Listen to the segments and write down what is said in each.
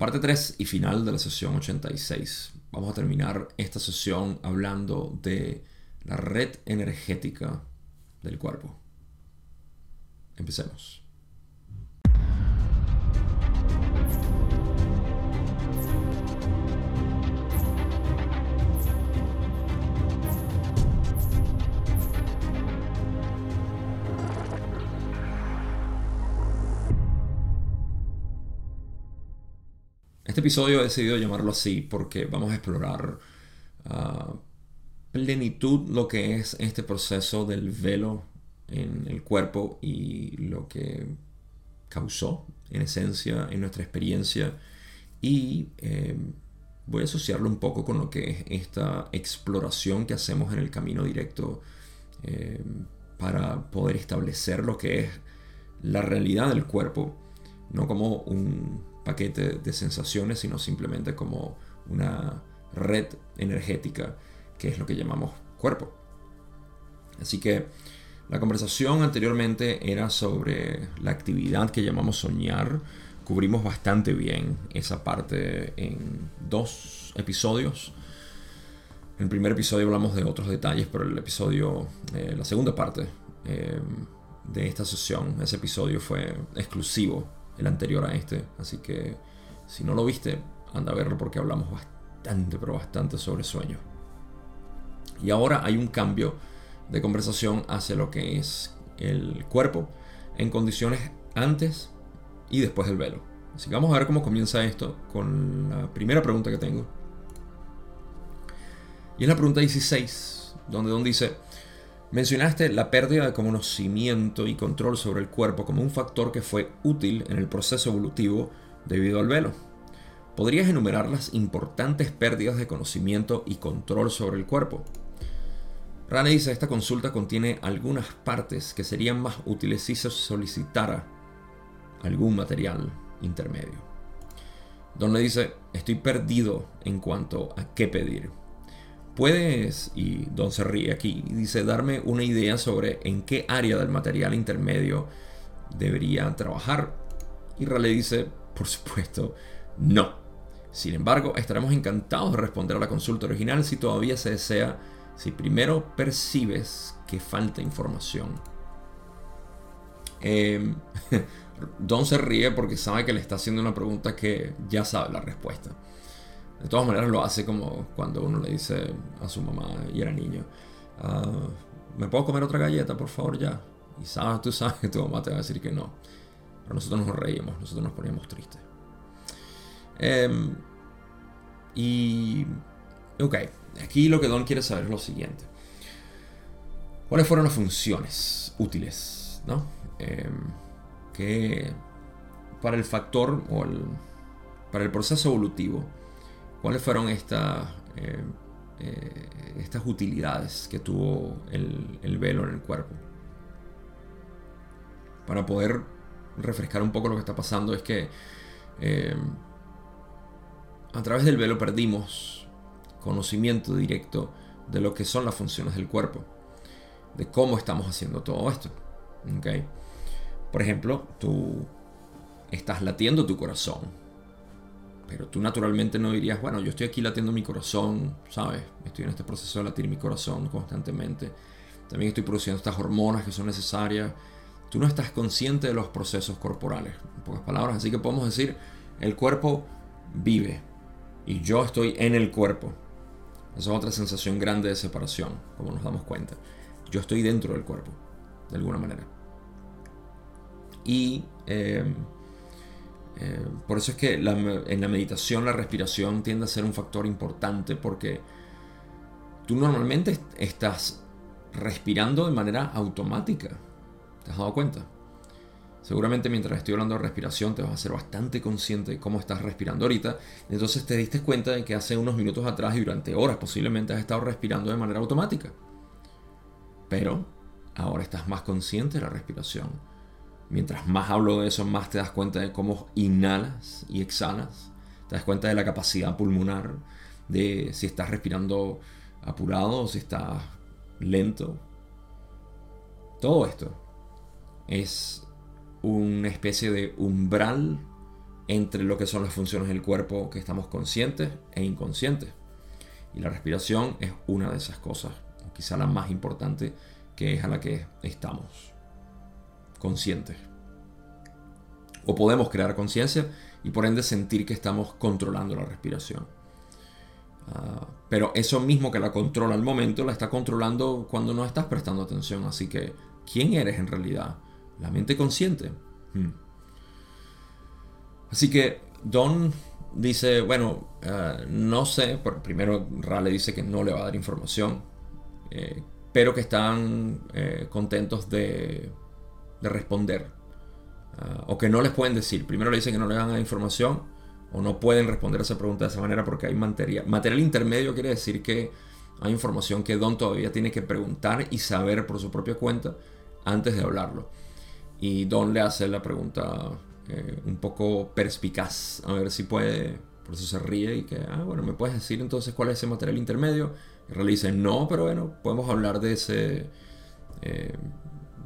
Parte 3 y final de la sesión 86. Vamos a terminar esta sesión hablando de la red energética del cuerpo. Empecemos. Este episodio he decidido llamarlo así porque vamos a explorar ah, plenitud lo que es este proceso del velo en el cuerpo y lo que causó en esencia en nuestra experiencia. Y eh, voy a asociarlo un poco con lo que es esta exploración que hacemos en el camino directo eh, para poder establecer lo que es la realidad del cuerpo, no como un paquete de sensaciones, sino simplemente como una red energética, que es lo que llamamos cuerpo. Así que la conversación anteriormente era sobre la actividad que llamamos soñar. Cubrimos bastante bien esa parte en dos episodios. En el primer episodio hablamos de otros detalles, pero el episodio, eh, la segunda parte eh, de esta sesión, ese episodio fue exclusivo el anterior a este. Así que si no lo viste, anda a verlo porque hablamos bastante, pero bastante sobre sueño. Y ahora hay un cambio de conversación hacia lo que es el cuerpo en condiciones antes y después del velo. Así que vamos a ver cómo comienza esto con la primera pregunta que tengo. Y es la pregunta 16, donde Don dice, Mencionaste la pérdida de conocimiento y control sobre el cuerpo como un factor que fue útil en el proceso evolutivo debido al velo. ¿Podrías enumerar las importantes pérdidas de conocimiento y control sobre el cuerpo? Rane dice, esta consulta contiene algunas partes que serían más útiles si se solicitara algún material intermedio. Don le dice, estoy perdido en cuanto a qué pedir. ¿Puedes, y Don se ríe aquí, dice, darme una idea sobre en qué área del material intermedio debería trabajar? Y le dice, por supuesto, no. Sin embargo, estaremos encantados de responder a la consulta original si todavía se desea, si primero percibes que falta información. Em, Don se ríe porque sabe que le está haciendo una pregunta que ya sabe la respuesta. De todas maneras lo hace como cuando uno le dice a su mamá y era niño, ah, ¿me puedo comer otra galleta, por favor, ya? Y sabes, tú sabes que tu mamá te va a decir que no. Pero nosotros nos reímos, nosotros nos poníamos tristes. Em, y... Ok, aquí lo que Don quiere saber es lo siguiente. ¿Cuáles fueron las funciones útiles, no? Em, que para el factor o el, para el proceso evolutivo ¿Cuáles fueron estas, eh, eh, estas utilidades que tuvo el, velo en el cuerpo? Para poder refrescar un poco lo que está pasando es que eh, a través del velo perdimos conocimiento directo de lo que son las funciones del cuerpo, de cómo estamos haciendo todo esto. Por ejemplo, tú estás latiendo tu corazón, pero tú naturalmente no dirías, bueno, yo estoy aquí latiendo mi corazón, ¿sabes? Estoy en este proceso de latir mi corazón constantemente. También estoy produciendo estas hormonas que son necesarias. Tú no estás consciente de los procesos corporales, en pocas palabras. Así que podemos decir, el cuerpo vive y yo estoy en el cuerpo. Esa es otra sensación grande de separación, como nos damos cuenta. Yo estoy dentro del cuerpo, de alguna manera. Y eh, eh, por eso es que en la meditación la respiración tiende a ser un factor importante porque tú normalmente estás respirando de manera automática. ¿Te has dado cuenta? Seguramente mientras estoy hablando de respiración te vas a ser bastante consciente de cómo estás respirando ahorita. Entonces te diste cuenta de que hace unos minutos atrás y durante horas posiblemente has estado respirando de manera automática. Pero ahora estás más consciente de la respiración Mientras más hablo de eso, más te das cuenta de cómo inhalas y exhalas. Te das cuenta de la capacidad pulmonar, de si estás respirando apurado o si estás lento. Todo esto es una especie de umbral entre lo que son las funciones del cuerpo que estamos conscientes e inconscientes. Y la respiración es una de esas cosas, quizá la más importante, que es a la que estamos conscientes. O podemos crear conciencia y por ende sentir que estamos controlando la respiración. Ah, pero eso mismo que la controla al momento, la está controlando cuando no estás prestando atención. Así que, ¿quién eres en realidad? La mente consciente. Hmm. Así que Don dice, bueno, ah, no sé, primero Rale dice que no le va a dar información, eh, pero que están eh, contentos de, de responder. Ah, o que no les pueden decir. Primero le dicen que no le dan información o no pueden responder a esa pregunta de esa manera porque hay material. Material intermedio quiere decir que hay información que Don todavía tiene que preguntar y saber por su propia cuenta antes de hablarlo. Y Don le hace la pregunta eh, un poco perspicaz, a ver si puede, por eso se ríe y que, ah, bueno, ¿me puedes decir entonces cuál es ese material intermedio? Y Ray dice, no, pero bueno, podemos hablar de ese, eh,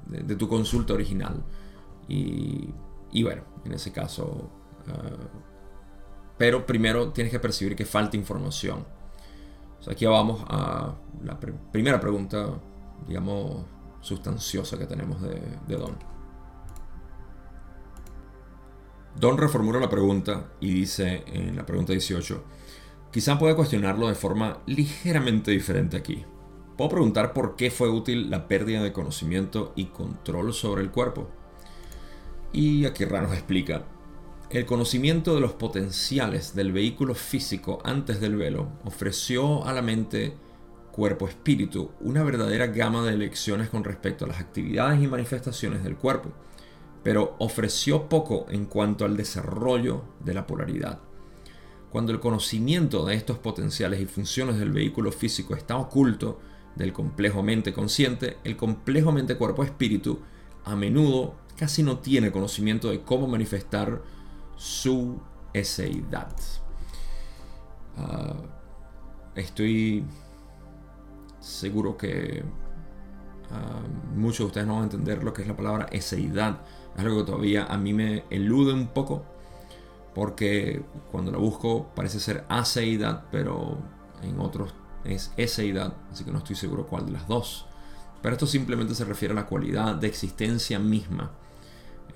de, tu consulta original. Y, y, bueno, en ese caso... Ah, pero primero tienes que percibir que falta información. aquí vamos a la primera pregunta, digamos, sustanciosa que tenemos de, Don. Don reformula la pregunta y dice en la pregunta 18, quizá pueda cuestionarlo de forma ligeramente diferente aquí. Puedo preguntar por qué fue útil la pérdida de conocimiento y control sobre el cuerpo. Y aquí Ra nos explica, el conocimiento de los potenciales del vehículo físico antes del velo ofreció a la mente cuerpo-espíritu una verdadera gama de elecciones con respecto a las actividades y manifestaciones del cuerpo, pero ofreció poco en cuanto al desarrollo de la polaridad. Cuando el conocimiento de estos potenciales y funciones del vehículo físico está oculto del complejo mente consciente, el complejo mente cuerpo-espíritu a menudo casi no tiene conocimiento de cómo manifestar su eseidad. Ah, estoy seguro que ah, muchos de ustedes no van a entender lo que es la palabra eseidad. Es algo que todavía a mí me elude un poco porque cuando la busco parece ser aseidad, pero en otros es eseidad, así que no estoy seguro cuál de las dos. Pero esto simplemente se refiere a la cualidad de existencia misma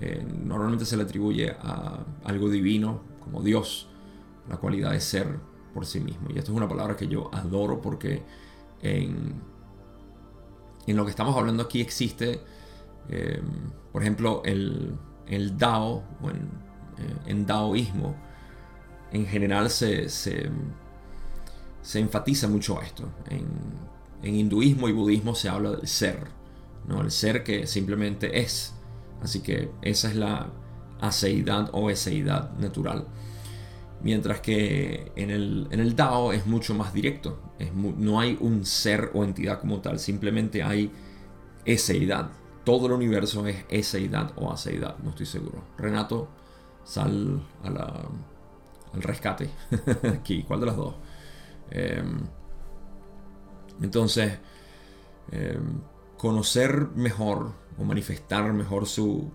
eh, normalmente se le atribuye a algo divino, como Dios, la cualidad de ser por sí mismo. Y esto es una palabra que yo adoro porque en, en lo que estamos hablando aquí existe, eh, por ejemplo, el, el Dao, o en, eh, en, Daoísmo, en general se, se, se enfatiza mucho esto. En, en, hinduismo y budismo se habla del ser, ¿no? el ser que simplemente es. Así que esa es la aceidad o eseidad natural. Mientras que en el, en el Dao es mucho más directo. no hay un ser o entidad como tal, simplemente hay eseidad. Todo el universo es eseidad o aceidad, no estoy seguro. Renato, sal al rescate aquí. ¿Cuál de las dos? Em, entonces, em, conocer mejor o manifestar mejor su...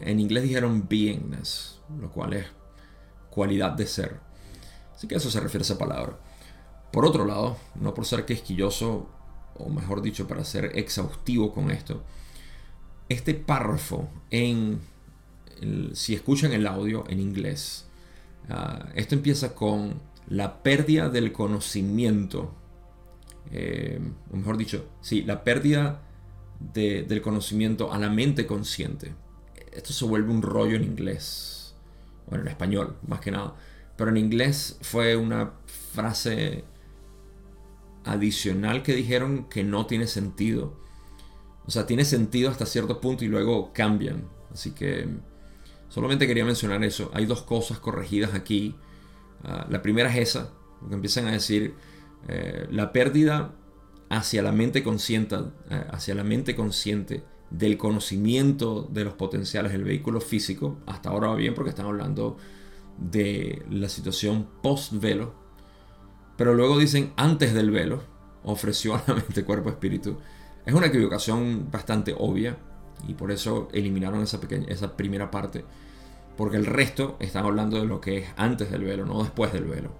En inglés dijeron beingness, lo cual es cualidad de ser. Así que eso se refiere a esa palabra. Por otro lado, no por ser quisquilloso, o mejor dicho, para ser exhaustivo con esto, este párrafo en... si escuchan el audio en inglés, ah, esto empieza con la pérdida del conocimiento, eh, o mejor dicho, sí, la pérdida del conocimiento a la mente consciente. Esto se vuelve un rollo en inglés, bueno, en español más que nada, pero en inglés fue una frase adicional que dijeron que no tiene sentido. O sea, tiene sentido hasta cierto punto y luego cambian. Así que solamente quería mencionar eso. Hay dos cosas corregidas aquí. Ah, la primera es esa, porque empiezan a decir eh, la pérdida hacia la mente consciente, eh, hacia la mente consciente del conocimiento de los potenciales del vehículo físico. Hasta ahora va bien porque están hablando de la situación post-velo. Pero luego dicen antes del velo, ofreció a la mente, cuerpo, espíritu. Es una equivocación bastante obvia y por eso eliminaron esa, pequeña, esa primera parte. Porque el resto están hablando de lo que es antes del velo, no después del velo.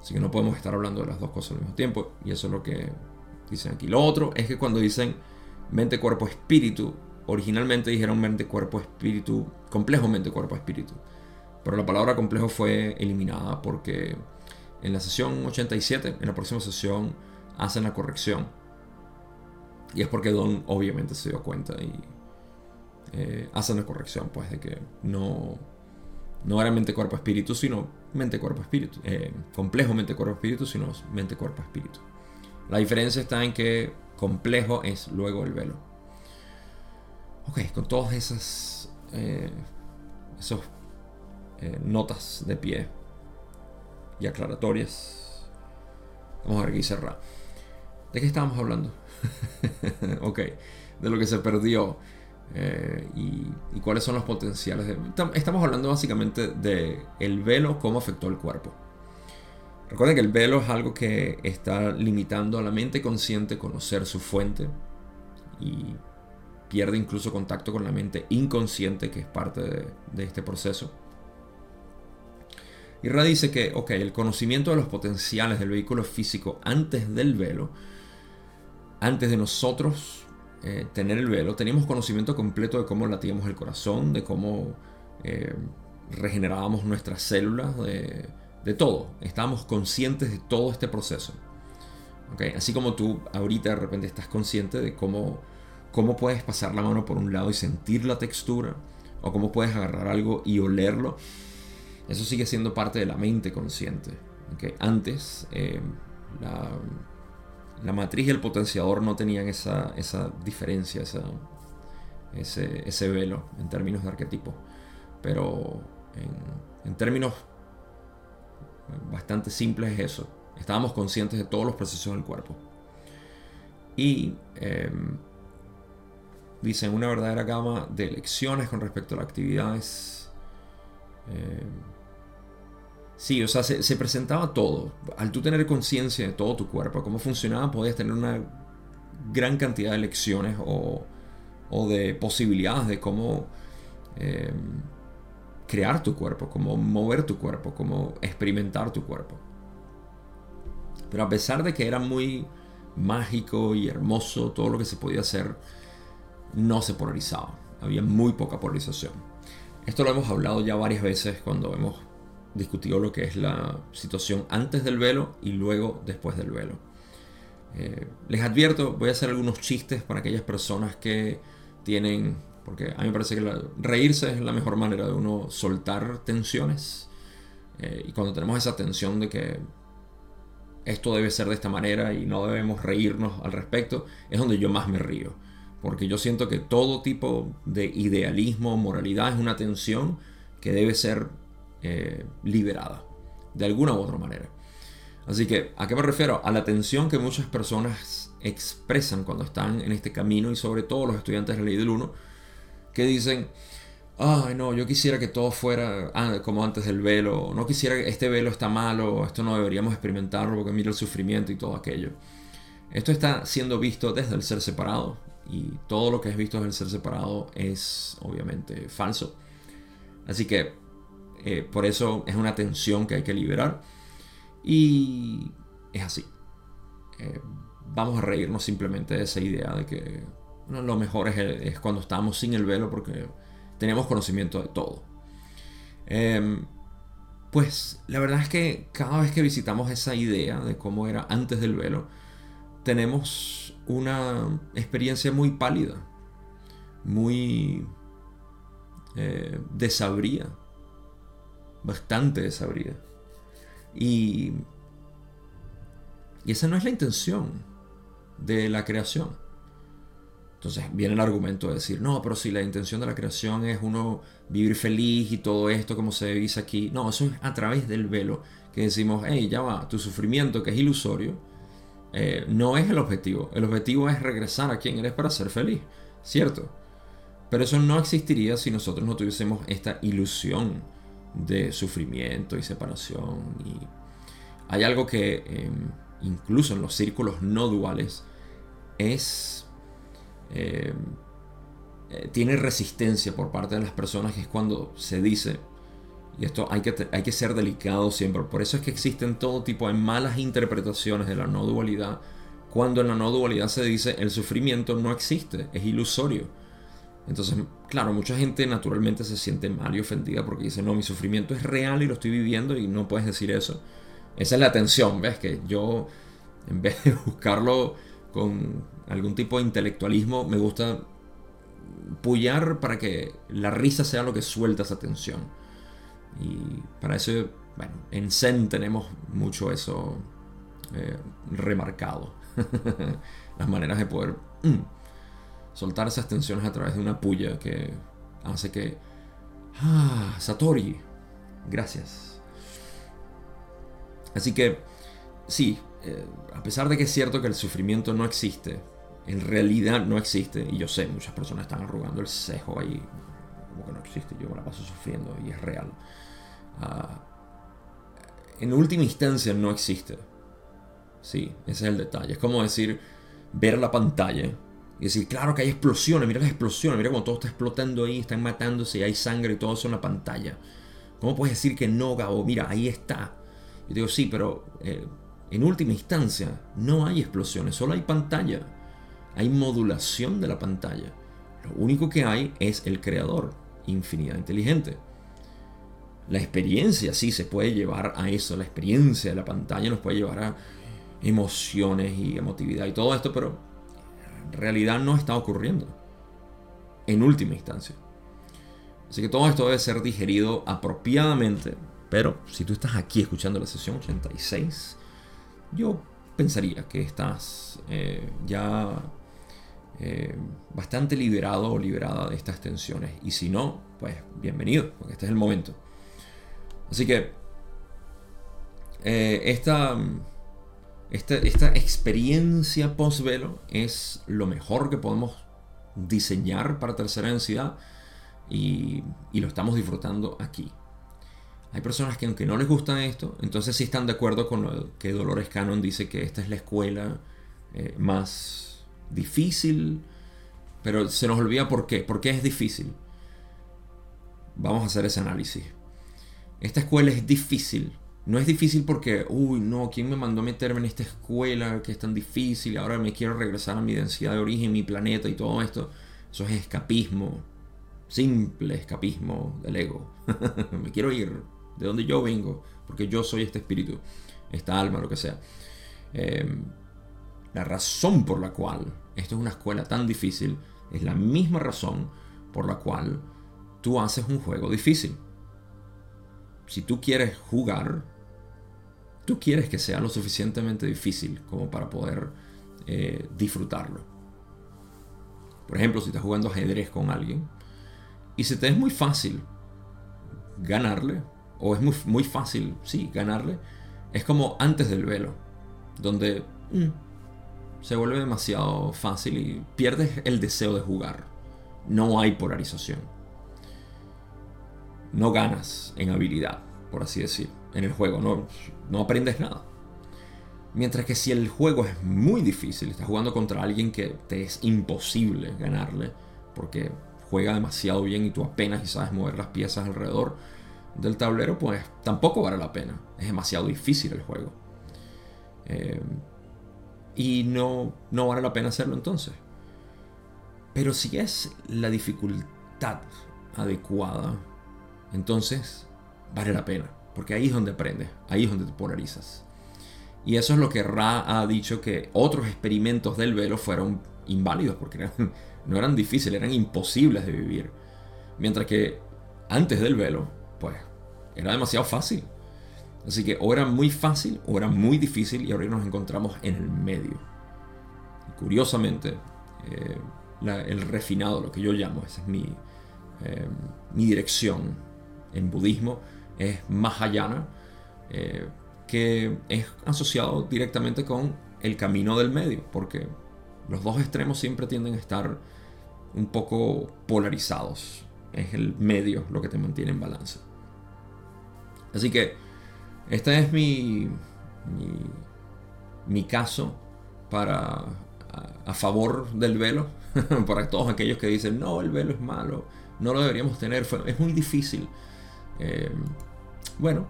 Así que no podemos estar hablando de las dos cosas al mismo tiempo. Y eso es lo que dicen aquí. Lo otro es que cuando dicen mente, cuerpo, espíritu, originalmente dijeron mente, cuerpo, espíritu, complejo mente, cuerpo, espíritu. Pero la palabra complejo fue eliminada porque en la sesión 87, en la próxima sesión, hacen la corrección. Y es porque Don obviamente se dio cuenta y eh, hacen la corrección, pues, de que no, no era mente, cuerpo, espíritu, sino mente, cuerpo, espíritu. Eh, complejo mente, cuerpo, espíritu, sino mente, cuerpo, espíritu. La diferencia está en que complejo es luego el velo. Ok, con todas esas eh, esos, eh, notas de pie y aclaratorias, vamos a ver aquí cerrar. ¿De qué estábamos hablando? ok, de lo que se perdió eh, y, cuáles son los potenciales. estamos hablando básicamente de el velo, cómo afectó el cuerpo. Recuerden que el velo es algo que está limitando a la mente consciente conocer su fuente y pierde incluso contacto con la mente inconsciente que es parte de, de este proceso. Y Ra dice que, ok, el conocimiento de los potenciales del vehículo físico antes del velo, antes de nosotros eh, tener el velo, teníamos conocimiento completo de cómo latíamos el corazón, de cómo eh, regenerábamos nuestras células, de, de, todo. Estábamos conscientes de todo este proceso. ¿Okay? Así como tú ahorita de repente estás consciente de cómo, cómo puedes pasar la mano por un lado y sentir la textura, o cómo puedes agarrar algo y olerlo. Eso sigue siendo parte de la mente consciente. ¿okay? Antes, eh, la la matriz y el potenciador no tenían esa, diferencia, ese, velo en términos de arquetipo. Pero en, términos bastante simples es eso. Estábamos conscientes de todos los procesos del cuerpo. Y em, dicen una verdadera gama de lecciones con respecto a las actividades. Em, Sí, o sea, se, presentaba todo. Al tú tener conciencia de todo tu cuerpo, cómo funcionaba, podías tener una gran cantidad de lecciones o, de posibilidades de cómo em, crear tu cuerpo, cómo mover tu cuerpo, cómo experimentar tu cuerpo. Pero a pesar de que era muy mágico y hermoso todo lo que se podía hacer, no se polarizaba. Había muy poca polarización. Esto lo hemos hablado ya varias veces cuando hemos discutió lo que es la situación antes del velo y luego después del velo. Eh, les advierto, voy a hacer algunos chistes para aquellas personas que tienen, porque a mí me parece que reírse es la mejor manera de uno soltar tensiones. Eh, y cuando tenemos esa tensión de que esto debe ser de esta manera y no debemos reírnos al respecto, es donde yo más me río. Porque yo siento que todo tipo de idealismo, moralidad es una tensión que debe ser eh, liberada, de alguna u otra manera. Así que, ¿a qué me refiero? A la tensión que muchas personas expresan cuando están en este camino y sobre todo los estudiantes de la ley del 1, que dicen, ay no, yo quisiera que todo fuera como antes del velo, no quisiera que este velo está malo, esto no deberíamos experimentarlo porque mira el sufrimiento y todo aquello. Esto está siendo visto desde el ser separado y todo lo que es visto desde el ser separado es obviamente falso. Así que eh, por eso es una tensión que hay que liberar. Y es así. Eh, vamos a reírnos simplemente de esa idea de que lo mejor es, cuando estamos sin el velo porque tenemos conocimiento de todo. Em, pues la verdad es que cada vez que visitamos esa idea de cómo era antes del velo, tenemos una experiencia muy pálida, muy eh, bastante desabrida. Y, y esa no es la intención de la creación. Entonces viene el argumento de decir, no, pero si la intención de la creación es uno vivir feliz y todo esto como se dice aquí, no, eso es a través del velo que decimos, hey, ya va, tu sufrimiento que es ilusorio, eh, no es el objetivo. El objetivo es regresar a quien eres para ser feliz, ¿cierto? Pero eso no existiría si nosotros no tuviésemos esta ilusión de sufrimiento y separación. Y hay algo que em, incluso en los círculos no duales es... Em, eh, tiene resistencia por parte de las personas, que es cuando se dice Y esto hay que, hay que ser delicado siempre. Por eso es que existen todo tipo de malas interpretaciones de la no dualidad. Cuando en la no dualidad se dice el sufrimiento no existe, es ilusorio. Entonces, claro, mucha gente naturalmente se siente mal y ofendida porque dice, no, mi sufrimiento es real y lo estoy viviendo y no puedes decir eso. Esa es la tensión, ¿ves? Que yo, en vez de buscarlo con algún tipo de intelectualismo, me gusta pullar para que la risa sea lo que suelta esa tensión. Y para eso, bueno, en Zen tenemos mucho eso eh, remarcado. Las maneras de poder mm, soltar esas tensiones a través de una puya que hace que... Ah, Satori, gracias. Así que, sí, eh, a pesar de que es cierto que el sufrimiento no existe, en realidad no existe, y yo sé, muchas personas están arrugando el cejo ahí, como que no existe, yo me la paso sufriendo y es real. Ah, en última instancia no existe. Sí, ese es el detalle. Es como decir, ver la pantalla y decir, claro que hay explosiones, mira las explosiones, mira cómo todo está explotando ahí, están matándose y hay sangre y todo eso en la pantalla. ¿Cómo puedes decir que no, Gabo? Mira, ahí está. Y digo, sí, pero eh, en última instancia no hay explosiones, solo hay pantalla. Hay modulación de la pantalla. Lo único que hay es el creador, infinidad inteligente. La experiencia sí se puede llevar a eso, la experiencia de la pantalla nos puede llevar a emociones y emotividad y todo esto, pero realidad no está ocurriendo. En última instancia. Así que todo esto debe ser digerido apropiadamente. Pero si tú estás aquí escuchando la sesión 86, yo pensaría que estás eh, ya eh, bastante liberado o liberada de estas tensiones. Y si no, pues bienvenido, porque este es el momento. Así que eh, esta, esta, experiencia post-velo es lo mejor que podemos diseñar para tercera densidad y, y, lo estamos disfrutando aquí. Hay personas que aunque no les gusta esto, entonces sí están de acuerdo con lo que Dolores Cannon dice que esta es la escuela eh, más difícil, pero se nos olvida por qué. ¿Por qué es difícil? Vamos a hacer ese análisis. Esta escuela es difícil. No es difícil porque, uy, no, ¿quién me mandó a meterme en esta escuela que es tan difícil? Ahora me quiero regresar a mi densidad de origen, mi planeta y todo esto. Eso es escapismo. Simple escapismo del ego. me quiero ir de donde yo vengo, porque yo soy este espíritu, esta alma, lo que sea. Em, la razón por la cual esto es una escuela tan difícil es la misma razón por la cual tú haces un juego difícil si tú quieres jugar, tú quieres que sea lo suficientemente difícil como para poder eh, disfrutarlo. Por ejemplo, si estás jugando ajedrez con alguien y se te es muy fácil ganarle, o es muy, fácil, sí, ganarle, es como antes del velo, donde mm, se vuelve demasiado fácil y pierdes el deseo de jugar. No hay polarización no ganas en habilidad, por así decir, en el juego, no, no aprendes nada. Mientras que si el juego es muy difícil, estás jugando contra alguien que te es imposible ganarle, porque juega demasiado bien y tú apenas sabes mover las piezas alrededor del tablero, pues tampoco vale la pena. Es demasiado difícil el juego. Eh, y no, no vale la pena hacerlo entonces. Pero si es la dificultad adecuada, entonces vale la pena, porque ahí es donde aprendes, ahí es donde te polarizas. Y eso es lo que Ra ha dicho que otros experimentos del velo fueron inválidos, porque no eran difíciles, eran imposibles de vivir. Mientras que antes del velo, pues, era demasiado fácil. Así que o era muy fácil o era muy difícil y ahora nos encontramos en el medio. curiosamente, eh, el refinado, lo que yo llamo, esa es mi, eh, mi dirección en budismo es Mahayana, eh, que es asociado directamente con el camino del medio, porque los dos extremos siempre tienden a estar un poco polarizados. Es el medio lo que te mantiene en balance. Así que este es mi, mi, caso para a, favor del velo, para todos aquellos que dicen, no, el velo es malo, no lo deberíamos tener, es muy difícil. Eh, bueno,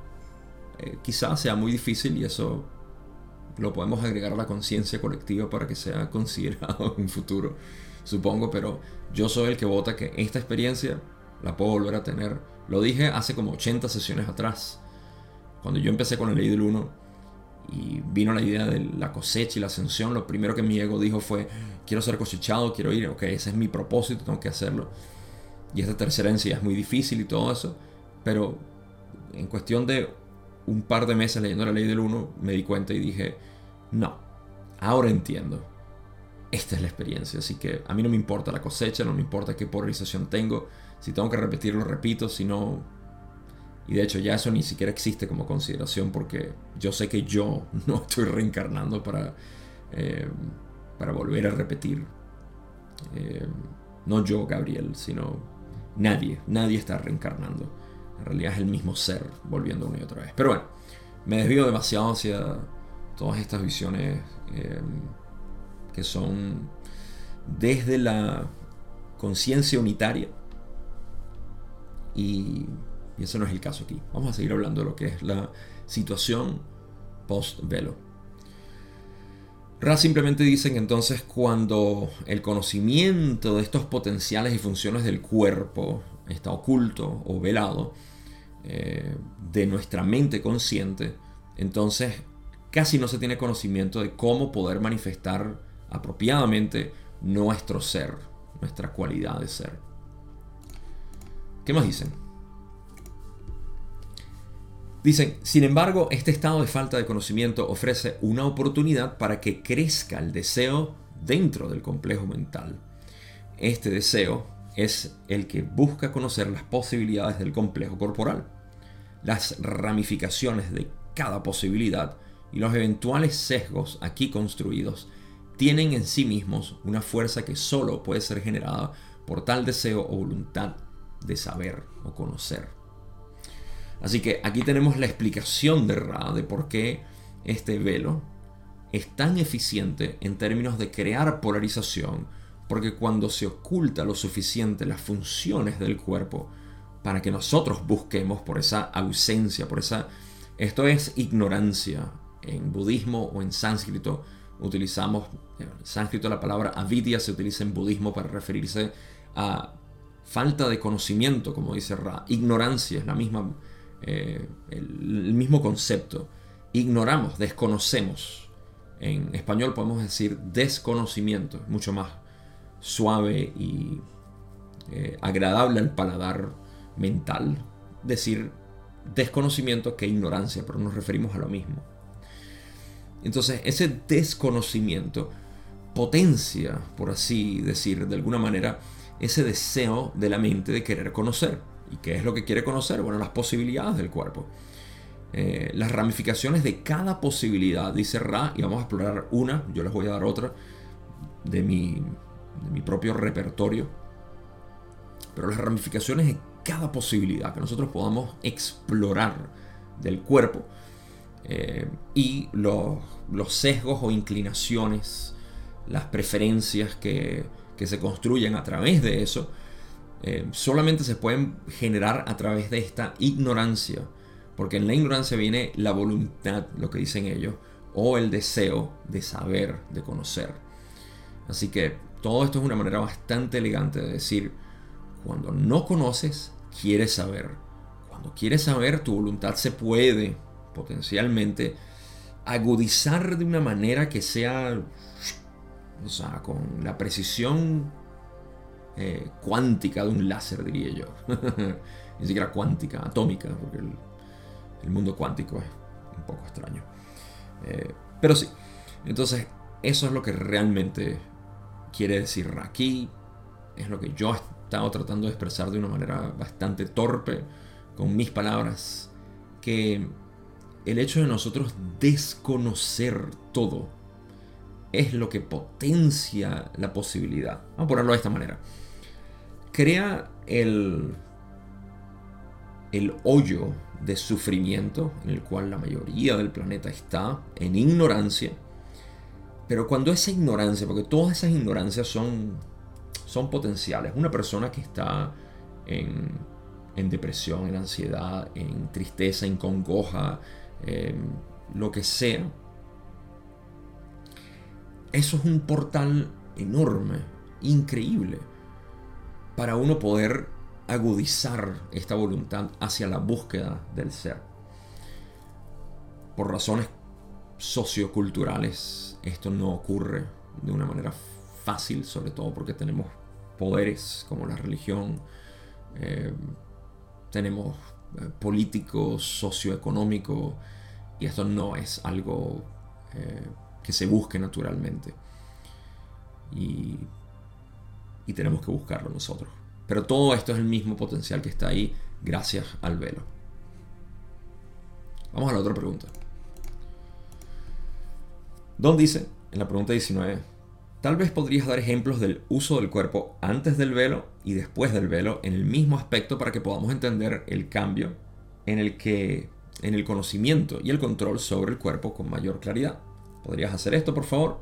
eh, quizás sea muy difícil y eso lo podemos agregar a la conciencia colectiva para que sea considerado en un futuro, supongo, pero yo soy el que vota que esta experiencia la puedo volver a tener. Lo dije hace como 80 sesiones atrás, cuando yo empecé con la ley del 1 y vino la idea de la cosecha y la ascensión, lo primero que mi ego dijo fue, quiero ser cosechado, quiero ir, ok, ese es mi propósito, tengo que hacerlo. Y esta tercera herencia es muy difícil y todo eso, pero en cuestión de un par de meses leyendo la ley del 1, me di cuenta y dije, no, ahora entiendo. Esta es la experiencia, así que a mí no me importa la cosecha, no me importa qué polarización tengo, si tengo que repetirlo, repito, si no... Y de hecho ya eso ni siquiera existe como consideración porque yo sé que yo no estoy reencarnando para, eh, para volver a repetir. Eh, no yo, Gabriel, sino nadie, nadie está reencarnando. En realidad es el mismo ser volviendo una y otra vez. Pero bueno, me desvío demasiado hacia todas estas visiones eh, que son desde la conciencia unitaria y, y, eso no es el caso aquí. Vamos a seguir hablando de lo que es la situación post-velo. Ra simplemente dicen que entonces cuando el conocimiento de estos potenciales y funciones del cuerpo está oculto o velado eh, de nuestra mente consciente, entonces casi no se tiene conocimiento de cómo poder manifestar apropiadamente nuestro ser, nuestra cualidad de ser. ¿Qué más dicen? Dicen, sin embargo, este estado de falta de conocimiento ofrece una oportunidad para que crezca el deseo dentro del complejo mental. Este deseo es el que busca conocer las posibilidades del complejo corporal, las ramificaciones de cada posibilidad y los eventuales sesgos aquí construidos tienen en sí mismos una fuerza que solo puede ser generada por tal deseo o voluntad de saber o conocer. Así que aquí tenemos la explicación de Ra de por qué este velo es tan eficiente en términos de crear polarización, porque cuando se oculta lo suficiente las funciones del cuerpo para que nosotros busquemos por esa ausencia, por esa... Esto es ignorancia, en budismo o en sánscrito utilizamos, en sánscrito la palabra avidya se utiliza en budismo para referirse a falta de conocimiento, como dice Ra. Ignorancia es la misma, eh, el, mismo concepto. Ignoramos, desconocemos. En español podemos decir desconocimiento, mucho más suave y eh, agradable al paladar mental decir desconocimiento que ignorancia, pero nos referimos a lo mismo. Entonces, ese desconocimiento potencia, por así decir, de alguna manera, ese deseo de la mente de querer conocer. ¿Y qué es lo que quiere conocer? Bueno, las posibilidades del cuerpo. Eh, las ramificaciones de cada posibilidad, dice Ra, y vamos a explorar una, yo les voy a dar otra, de mi, de mi propio repertorio. Pero las ramificaciones de cada posibilidad que nosotros podamos explorar del cuerpo eh, y los, sesgos o inclinaciones, las preferencias que, se construyen a través de eso, eh, solamente se pueden generar a través de esta ignorancia, porque en la ignorancia viene la voluntad, lo que dicen ellos, o el deseo de saber, de conocer. Así que todo esto es una manera bastante elegante de decir, cuando no conoces, quieres saber. Cuando quieres saber, tu voluntad se puede potencialmente agudizar de una manera que sea, o sea, con la precisión eh, cuántica de un láser, diría yo. Ni siquiera cuántica, atómica, porque el, mundo cuántico es un poco extraño. Eh, pero sí, entonces eso es lo que realmente quiere decir aquí. Es lo que yo he estado tratando de expresar de una manera bastante torpe, con mis palabras, que el hecho de nosotros desconocer todo es lo que potencia la posibilidad. Vamos a ponerlo de esta manera. Crea el, el hoyo de sufrimiento en el cual la mayoría del planeta está en ignorancia. Pero cuando esa ignorancia, porque todas esas ignorancias son, son potenciales. Una persona que está en en depresión, en ansiedad, en tristeza, en congoja, lo que sea. Eso es un portal enorme, increíble, para uno poder agudizar esta voluntad hacia la búsqueda del ser. Por razones socioculturales, esto no ocurre de una manera fácil, sobre todo porque tenemos poderes como la religión, eh, tenemos eh, políticos, socioeconómicos, y esto no es algo eh, que se busque naturalmente. Y, y tenemos que buscarlo nosotros. Pero todo esto es el mismo potencial que está ahí gracias al velo. Vamos a la otra pregunta. Don dice, en la pregunta 19, tal vez podrías dar ejemplos del uso del cuerpo antes del velo y después del velo en el mismo aspecto para que podamos entender el cambio en el que en el conocimiento y el control sobre el cuerpo con mayor claridad. ¿Podrías hacer esto, por favor?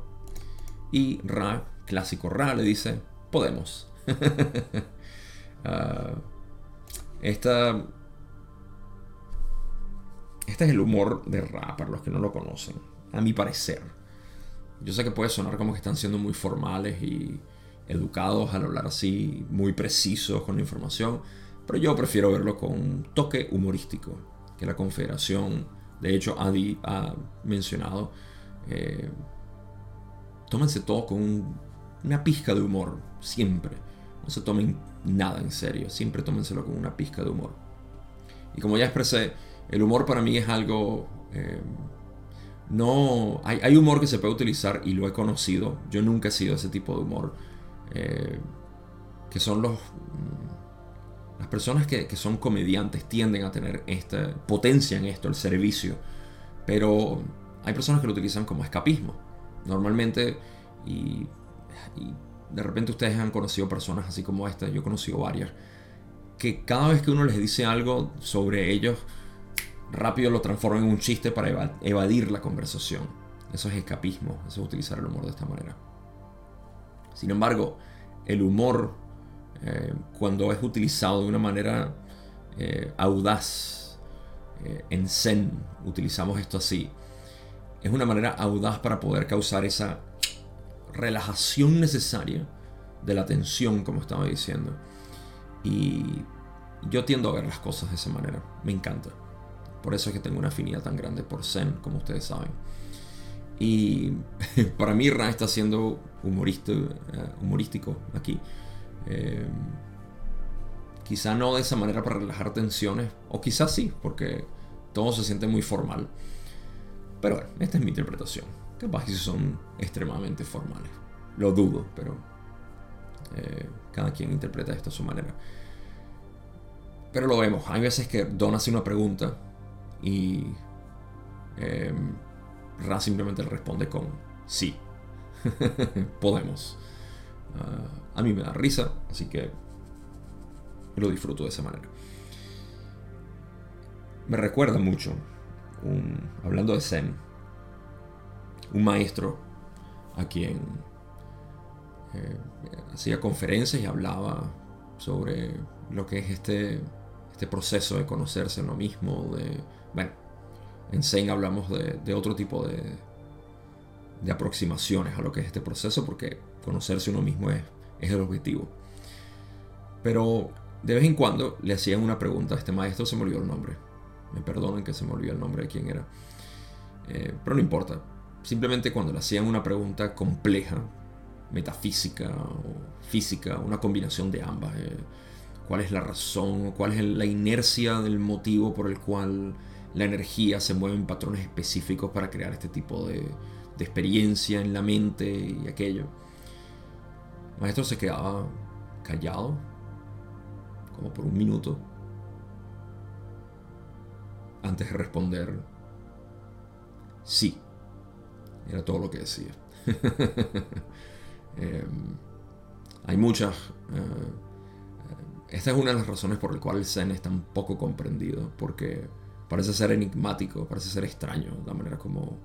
Y Ra, clásico Ra, le dice, podemos. Ah, esta, este es el humor de Ra, para los que no lo conocen, a mi parecer. Yo sé que puede sonar como que están siendo muy formales y educados al hablar así, muy precisos con la información, pero yo prefiero verlo con un toque humorístico que la Confederación, de hecho Adi ha mencionado, eh, tómense todo con una pizca de humor, siempre. No se tomen nada en serio, siempre tómenselo con una pizca de humor. Y como ya expresé, el humor para mí es algo... Eh, no... Hay, humor que se puede utilizar y lo he conocido. Yo nunca he sido ese tipo de humor. Eh, que son los las personas que, son comediantes tienden a tener esta potencia en esto, el servicio, pero hay personas que lo utilizan como escapismo. Normalmente, y, de repente ustedes han conocido personas así como esta, yo he conocido varias, que cada vez que uno les dice algo sobre ellos, rápido lo transforman en un chiste para evadir la conversación. Eso es escapismo, eso es utilizar el humor de esta manera. Sin embargo, el humor eh, cuando es utilizado de una manera eh, audaz, eh, en Zen utilizamos esto así, es una manera audaz para poder causar esa relajación necesaria de la tensión, como estaba diciendo. Y yo tiendo a ver las cosas de esa manera, me encanta. Por eso es que tengo una afinidad tan grande por Zen, como ustedes saben. Y para mí Ra está siendo humorístico aquí. Eh, quizá no de esa manera para relajar tensiones, o quizás sí, porque todo se siente muy formal. Pero bueno, esta es mi interpretación. Capaz que son extremadamente formales. Lo dudo, pero eh, cada quien interpreta esto a su manera. Pero lo vemos. Hay veces que Don hace una pregunta y eh, Ra simplemente le responde con sí. Podemos. Ah, a mí me da risa, así que lo disfruto de esa manera. Me recuerda mucho, hablando de Zen, un maestro a quien eh, hacía conferencias y hablaba sobre lo que es este, este proceso de conocerse a uno mismo. De, bueno, en Zen hablamos de, otro tipo de, de aproximaciones a lo que es este proceso porque conocerse uno mismo es, es el objetivo. Pero de vez en cuando le hacían una pregunta a este maestro, se me olvidó el nombre. Me perdonen que se me olvidó el nombre de quién era. Eh, pero no importa. Simplemente cuando le hacían una pregunta compleja, metafísica o física, una combinación de ambas. Eh, ¿Cuál es la razón? ¿Cuál es la inercia del motivo por el cual la energía se mueve en patrones específicos para crear este tipo de, de experiencia en la mente y aquello? maestro se quedaba callado, como por un minuto, antes de responder sí. Era todo lo que decía. Em, hay muchas... Eh, esta es una de las razones por las cuales el Zen es tan poco comprendido, porque parece ser enigmático, parece ser extraño la manera como,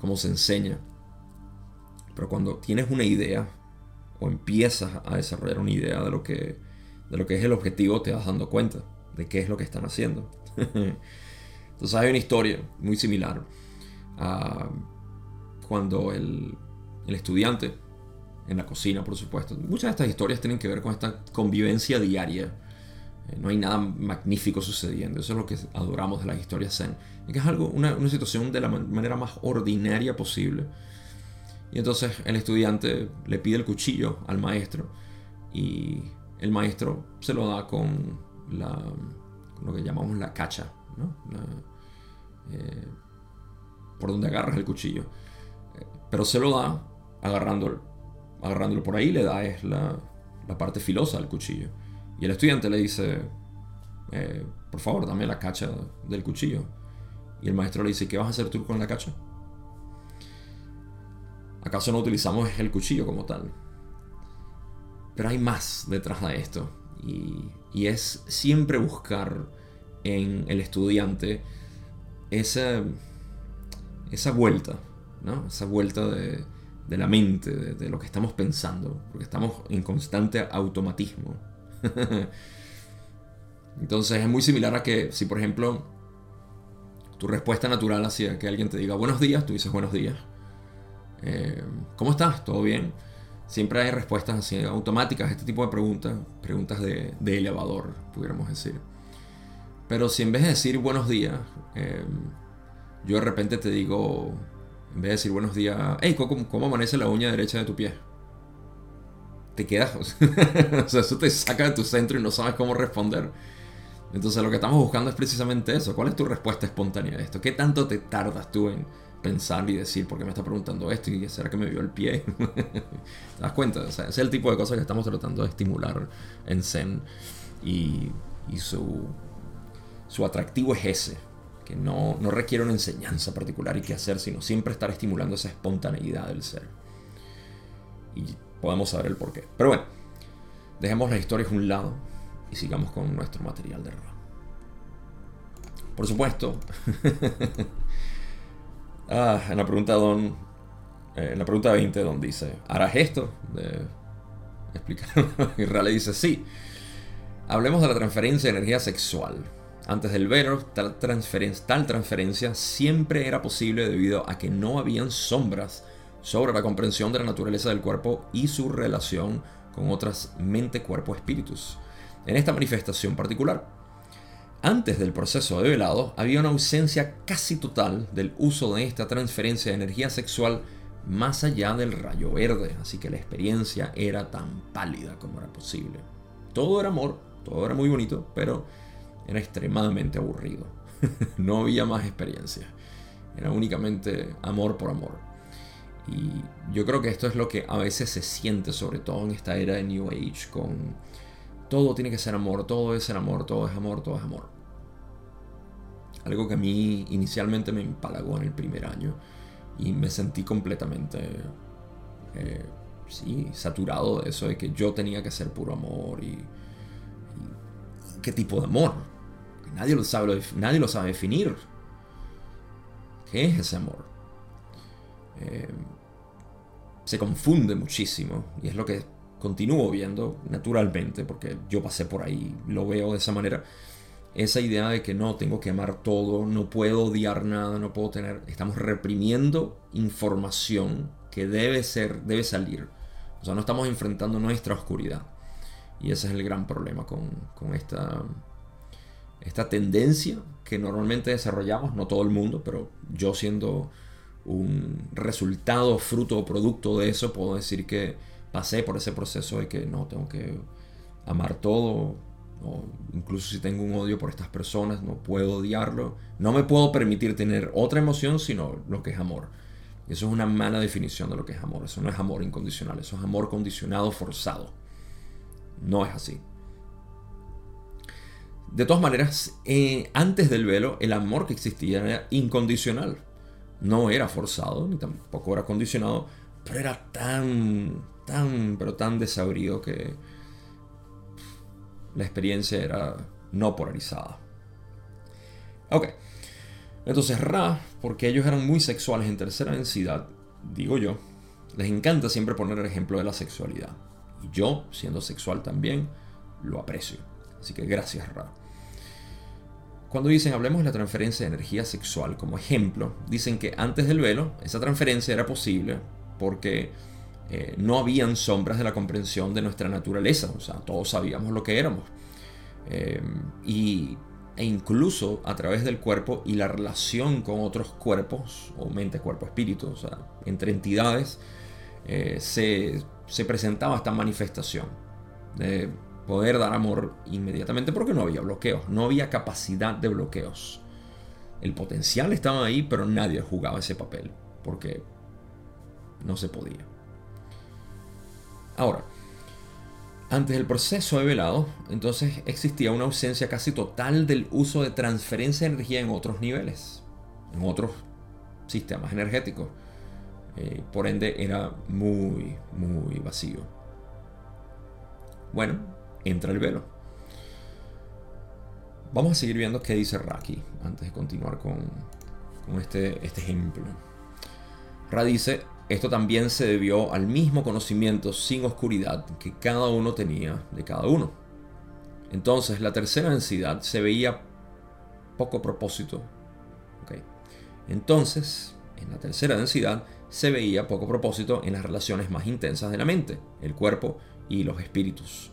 como se enseña. Pero cuando tienes una idea o empiezas a desarrollar una idea de lo que de lo que es el objetivo, te vas dando cuenta de qué es lo que están haciendo. Entonces hay una historia muy similar a cuando el, el estudiante en la cocina, por supuesto. Muchas de estas historias tienen que ver con esta convivencia diaria. Eh, no hay nada magnífico sucediendo. Eso es lo que adoramos de las historias zen. Es algo, una, una situación de la manera más ordinaria posible. Y entonces el estudiante le pide el cuchillo al maestro y el maestro se lo da con, la, lo que llamamos la cacha, ¿no? Eh, por donde agarras el cuchillo. Eh, pero se lo da agarrándolo, agarrándolo por ahí, le da es la, la parte filosa del cuchillo. Y el estudiante le dice, eh, por favor, dame la cacha del cuchillo. Y el maestro le dice, ¿qué vas a hacer tú con la cacha? ¿Acaso no utilizamos el cuchillo como tal? Pero hay más detrás de esto. Y, es siempre buscar en el estudiante esa, esa vuelta, ¿no? Esa vuelta de, la mente, de, de, lo que estamos pensando, porque estamos en constante automatismo. Entonces es muy similar a que si por ejemplo tu respuesta natural hacia que alguien te diga buenos días, tú dices buenos días. Eh, ¿Cómo estás? ¿Todo bien? Siempre hay respuestas así automáticas, este tipo de preguntas, preguntas de, elevador, pudiéramos decir. Pero si en vez de decir buenos días, eh, yo de repente te digo, en vez de decir buenos días, hey, ¿cómo, ¿cómo, amanece la uña derecha de tu pie? Te quedas, o sea, eso te saca de tu centro y no sabes cómo responder. Entonces lo que estamos buscando es precisamente eso. ¿Cuál es tu respuesta espontánea a esto? ¿Qué tanto te tardas tú en pensar y decir por qué me está preguntando esto y será que me vio el pie? ¿Te das cuenta? O sea, ese es el tipo de cosas que estamos tratando de estimular en Zen y, su, su atractivo es ese, que no, no requiere una enseñanza particular y qué hacer, sino siempre estar estimulando esa espontaneidad del ser. Y podemos saber el por qué. Pero bueno, dejemos las historias a un lado y sigamos con nuestro material de Ra. Por supuesto, ah, en la pregunta Don, eh, en la pregunta 20 Don dice, ¿harás esto? De explicar. y Ra le dice, sí. Hablemos de la transferencia de energía sexual. Antes del velo, tal transferencia, tal transferencia siempre era posible debido a que no habían sombras sobre la comprensión de la naturaleza del cuerpo y su relación con otras mente, cuerpo, espíritus en esta manifestación particular. Antes del proceso de velado había una ausencia casi total del uso de esta transferencia de energía sexual más allá del rayo verde, así que la experiencia era tan pálida como era posible. Todo era amor, todo era muy bonito, pero era extremadamente aburrido. no había más experiencia. Era únicamente amor por amor. Y yo creo que esto es lo que a veces se siente, sobre todo en esta era de New Age, con todo tiene que ser amor, todo es ser amor, todo es amor, todo es amor. Algo que a mí inicialmente me empalagó en el primer año y me sentí completamente eh, sí, saturado de eso, de que yo tenía que ser puro amor y, qué tipo de amor. Nadie lo, sabe, nadie lo sabe definir. ¿Qué es ese amor? Eh, se confunde muchísimo y es lo que continúo viendo naturalmente, porque yo pasé por ahí, lo veo de esa manera, esa idea de que no, tengo que amar todo, no puedo odiar nada, no puedo tener, estamos reprimiendo información que debe ser, debe salir. O sea, no estamos enfrentando nuestra oscuridad. Y ese es el gran problema con, con esta, esta tendencia que normalmente desarrollamos, no todo el mundo, pero yo siendo un resultado, fruto o producto de eso, puedo decir que pasé por ese proceso de que no, tengo que amar todo, o incluso si tengo un odio por estas personas, no puedo odiarlo, no me puedo permitir tener otra emoción sino lo que es amor. Eso es una mala definición de lo que es amor, eso no es amor incondicional, eso es amor condicionado, forzado. No es así. De todas maneras, eh, antes del velo, el amor que existía era incondicional. No era forzado, ni tampoco era condicionado, pero era tan tan, pero tan desabrido que la experiencia era no polarizada. Ok. Entonces Ra, porque ellos eran muy sexuales en tercera densidad, digo yo, les encanta siempre poner el ejemplo de la sexualidad. Y yo, siendo sexual también, lo aprecio. Así que gracias, Ra. Cuando dicen hablemos de la transferencia de energía sexual como ejemplo, dicen que antes del velo esa transferencia era posible porque eh, no habían sombras de la comprensión de nuestra naturaleza, o sea, todos sabíamos lo que éramos. Eh, y, e incluso a través del cuerpo y la relación con otros cuerpos, o mente, cuerpo, espíritu, o sea, entre entidades, eh, se, se, presentaba esta manifestación de poder dar amor inmediatamente porque no había bloqueos, no había capacidad de bloqueos. El potencial estaba ahí, pero nadie jugaba ese papel porque no se podía. Ahora, antes del proceso de velado, entonces existía una ausencia casi total del uso de transferencia de energía en otros niveles, en otros sistemas energéticos. Eh, por ende era muy, muy vacío. Bueno, entra el velo. Vamos a seguir viendo qué dice Raki antes de continuar con, este, este ejemplo. Ra dice, esto también se debió al mismo conocimiento sin oscuridad que cada uno tenía de cada uno. Entonces la tercera densidad se veía poco propósito. Entonces, en la tercera densidad se veía poco propósito en las relaciones más intensas de la mente, el cuerpo y los espíritus,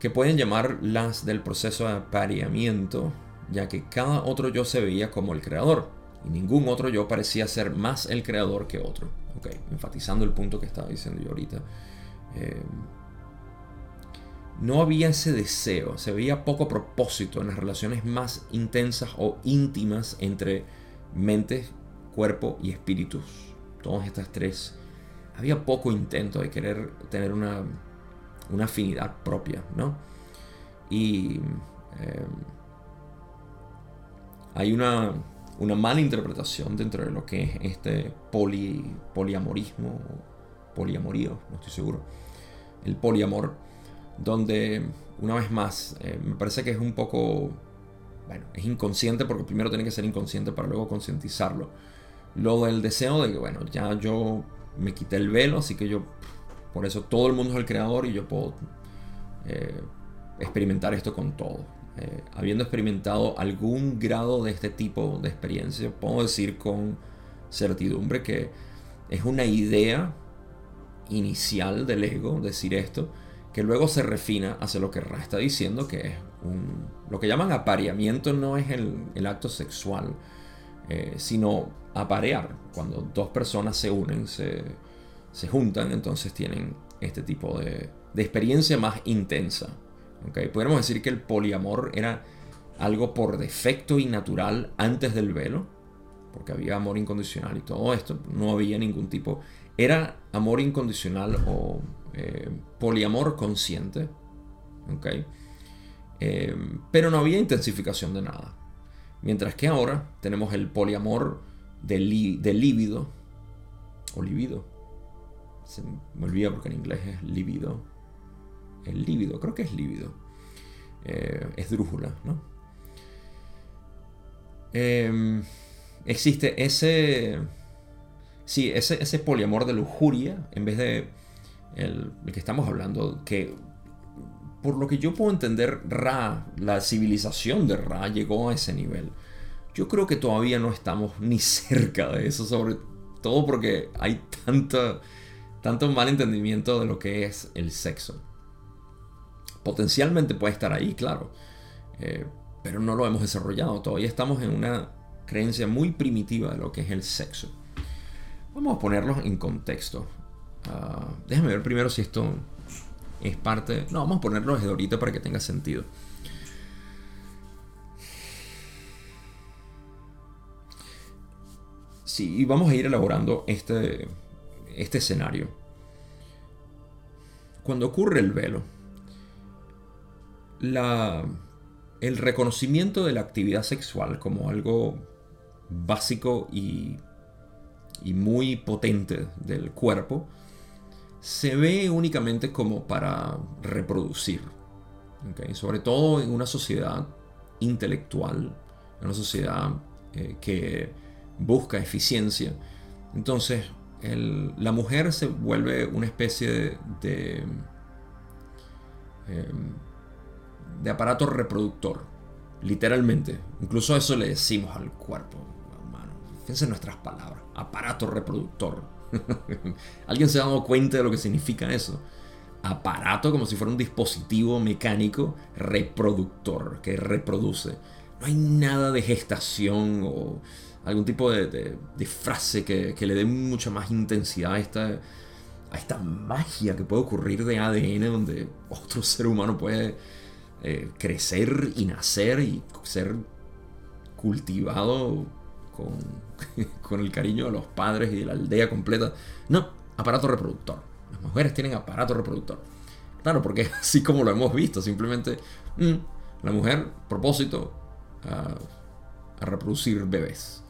que pueden llamar las del proceso de apareamiento, ya que cada otro yo se veía como el creador y ningún otro yo parecía ser más el creador que otro. Ok, enfatizando el punto que estaba diciendo yo ahorita. Eh, no había ese deseo, se veía poco propósito en las relaciones más intensas o íntimas entre mente, cuerpo y espíritus. Todas estas tres. Había poco intento de querer tener una, una afinidad propia, ¿no? Y eh, hay una una mala interpretación dentro de lo que es este poli, poliamorismo, poliamorío, no estoy seguro, el poliamor, donde una vez más eh, me parece que es un poco, bueno, es inconsciente porque primero tiene que ser inconsciente para luego concientizarlo. Lo del deseo de que, bueno, ya yo me quité el velo, así que yo, por eso todo el mundo es el creador y yo puedo eh, experimentar esto con todo. Eh, habiendo experimentado algún grado de este tipo de experiencia, puedo decir con certidumbre que es una idea inicial del ego decir esto, que luego se refina hacia lo que Ra está diciendo, que es un, lo que llaman apareamiento no es el, acto sexual, eh, sino aparear, cuando dos personas se unen, se, juntan, entonces tienen este tipo de, de experiencia más intensa. ¿okay? Podríamos decir que el poliamor era algo por defecto y natural antes del velo, porque había amor incondicional y todo esto, no había ningún tipo. Era amor incondicional o eh, poliamor consciente, ¿okay? Eh, pero no había intensificación de nada. Mientras que ahora tenemos el poliamor del, líbido, o libido, se me olvida porque en inglés es libido, el lívido, creo que es lívido, eh, es drújula, ¿no? Em, existe ese, sí, ese, ese, poliamor de lujuria en vez de el, que estamos hablando, que por lo que yo puedo entender, Ra, la civilización de Ra llegó a ese nivel. Yo creo que todavía no estamos ni cerca de eso, sobre todo porque hay tanto, tanto mal entendimiento de lo que es el sexo potencialmente puede estar ahí, claro. Eh, pero no lo hemos desarrollado. Todavía estamos en una creencia muy primitiva de lo que es el sexo. Vamos a ponerlos en contexto. Uh, déjame ver primero si esto es parte... No, vamos a ponerlo desde ahorita para que tenga sentido. Sí, y vamos a ir elaborando este, este escenario. Cuando ocurre el velo, el reconocimiento de la actividad sexual como algo básico y, muy potente del cuerpo se ve únicamente como para reproducir. Sobre todo en una sociedad intelectual, en una sociedad eh, que busca eficiencia. Entonces, la mujer se vuelve una especie de em, de aparato reproductor, literalmente. Incluso eso le decimos al cuerpo humano. Fíjense en nuestras palabras, aparato reproductor. ¿Alguien se ha dado cuenta de lo que significa eso? Aparato como si fuera un dispositivo mecánico reproductor que reproduce. No hay nada de gestación o algún tipo de, frase que, le dé mucha más intensidad a esta, a esta magia que puede ocurrir de ADN donde otro ser humano puede eh, crecer y nacer y ser cultivado con, con el cariño de los padres y de la aldea completa. No, aparato reproductor. Las mujeres tienen aparato reproductor. Claro, porque así como lo hemos visto, simplemente mm, la mujer, propósito, a reproducir bebés.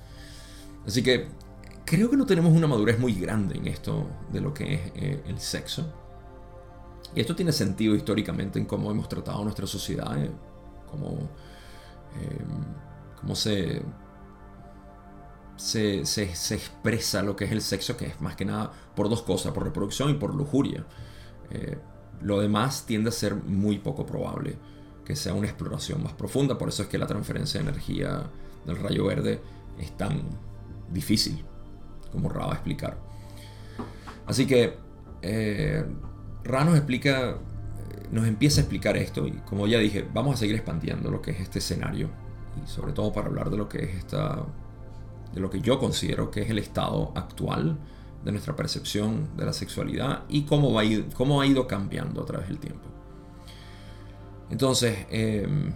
Así que creo que no tenemos una madurez muy grande en esto de lo que es eh, el sexo. Y esto tiene sentido históricamente en cómo hemos tratado nuestra sociedad, eh, cómo, em, cómo se, se, se, expresa lo que es el sexo, que es más que nada por dos cosas, por reproducción y por lujuria. Eh, lo demás tiende a ser muy poco probable que sea una exploración más profunda, por eso es que la transferencia de energía del rayo verde es tan difícil, como Ra va a explicar. Así que eh, Ra nos explica, nos empieza a explicar esto y como ya dije, vamos a seguir expandiendo lo que es este escenario y sobre todo para hablar de lo que es esta, de lo que yo considero que es el estado actual de nuestra percepción de la sexualidad y cómo, va cómo ha ido cambiando a través del tiempo. Entonces, em,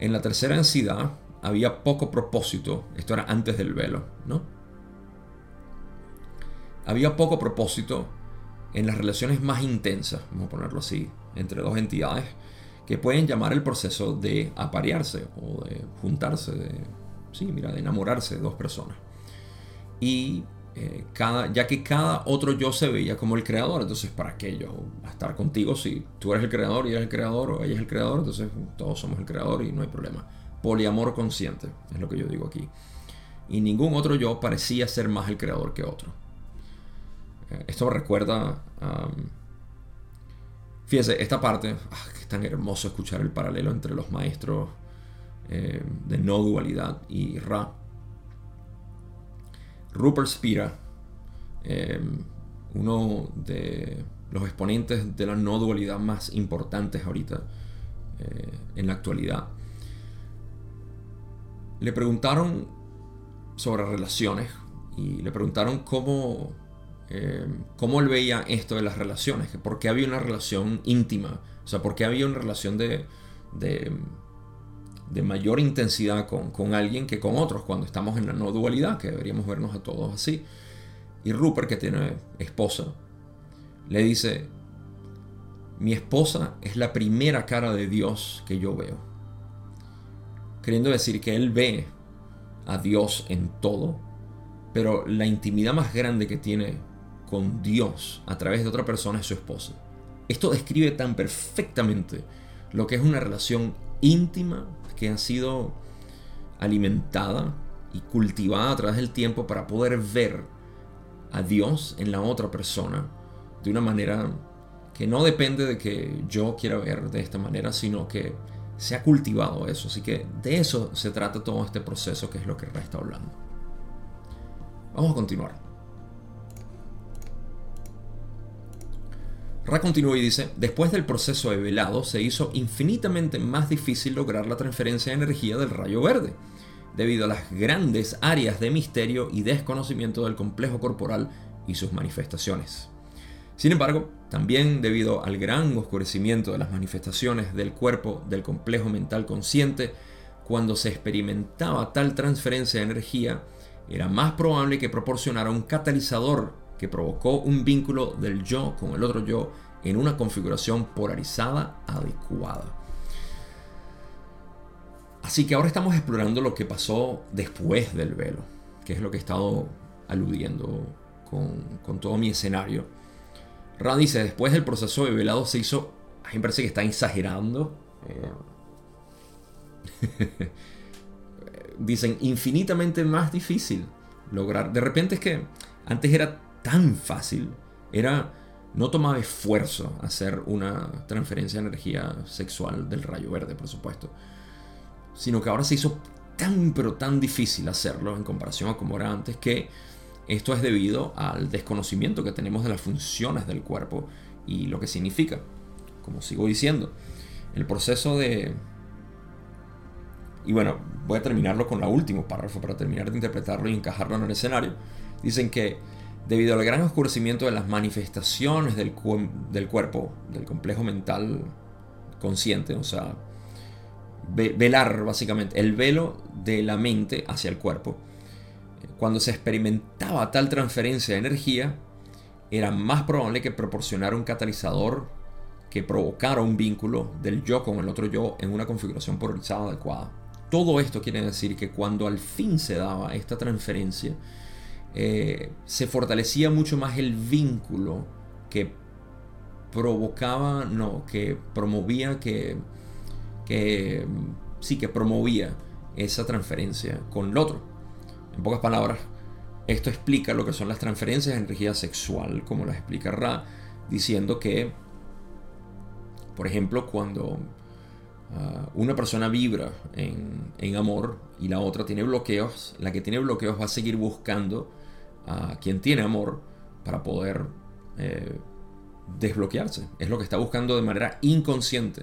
en la tercera densidad había poco propósito, esto era antes del velo, ¿no? Había poco propósito en las relaciones más intensas, vamos a ponerlo así, entre dos entidades que pueden llamar el proceso de aparearse o de juntarse, de, sí, mira, de enamorarse de dos personas. Y eh, cada, ya que cada otro yo se veía como el creador, entonces ¿para qué yo estar contigo si tú eres el creador y eres el creador o ella es el creador? Entonces todos somos el creador y no hay problema poliamor consciente, es lo que yo digo aquí. Y ningún otro yo parecía ser más el creador que otro. Eh, esto me recuerda... fíjese, esta parte, ah, es tan hermoso escuchar el paralelo entre los maestros eh, de no dualidad y Ra. Rupert Spira, em, uno de los exponentes de la no dualidad más importantes ahorita eh, en la actualidad, le preguntaron sobre relaciones y le preguntaron cómo, eh, cómo él veía esto de las relaciones, por qué había una relación íntima, o sea, por qué había una relación de, de, mayor intensidad con, con, alguien que con otros cuando estamos en la no dualidad, que deberíamos vernos a todos así. Y Rupert, que tiene esposa, le dice, mi esposa es la primera cara de Dios que yo veo queriendo decir que él ve a Dios en todo, pero la intimidad más grande que tiene con Dios a través de otra persona es su esposa. Esto describe tan perfectamente lo que es una relación íntima que ha sido alimentada y cultivada a través del tiempo para poder ver a Dios en la otra persona de una manera que no depende de que yo quiera ver de esta manera, sino que se ha cultivado eso. Así que de eso se trata todo este proceso que es lo que Ra está hablando. Vamos a continuar. Ra continúa y dice, después del proceso de velado se hizo infinitamente más difícil lograr la transferencia de energía del rayo verde, debido a las grandes áreas de misterio y desconocimiento del complejo corporal y sus manifestaciones. Sin embargo, también debido al gran oscurecimiento de las manifestaciones del cuerpo del complejo mental consciente, cuando se experimentaba tal transferencia de energía, era más probable que proporcionara un catalizador que provocó un vínculo del yo con el otro yo en una configuración polarizada adecuada. Así que ahora estamos explorando lo que pasó después del velo, que es lo que he estado aludiendo con, todo mi escenario. Ra dice, después del proceso de velado se hizo, a mí me parece que está exagerando. Eh, dicen, infinitamente más difícil lograr. De repente es que antes era tan fácil. Era no tomaba esfuerzo hacer una transferencia de energía sexual del rayo verde, por supuesto, sino que ahora se hizo tan pero tan difícil hacerlo en comparación a como era antes que esto es debido al desconocimiento que tenemos de las funciones del cuerpo y lo que significa. Como sigo diciendo, el proceso de... Y bueno, voy a terminarlo con la último párrafo para terminar de interpretarlo y encajarlo en el escenario. Dicen que debido al gran oscurecimiento de las manifestaciones del, del cuerpo, del complejo mental consciente, o sea, velar básicamente, el velo de la mente hacia el cuerpo, cuando se experimentaba tal transferencia de energía, era más probable que proporcionara un catalizador que provocara un vínculo del yo con el otro yo en una configuración polarizada adecuada. Todo esto quiere decir que cuando al fin se daba esta transferencia, eh, se fortalecía mucho más el vínculo que provocaba, no, que promovía, que, que sí, que promovía esa transferencia con el otro. En pocas palabras, esto explica lo que son las transferencias de energía sexual, como las explica Ra, diciendo que por ejemplo, cuando ah, una persona vibra en, amor y la otra tiene bloqueos, la que tiene bloqueos va a seguir buscando a quien tiene amor para poder eh, desbloquearse. Es lo que está buscando de manera inconsciente.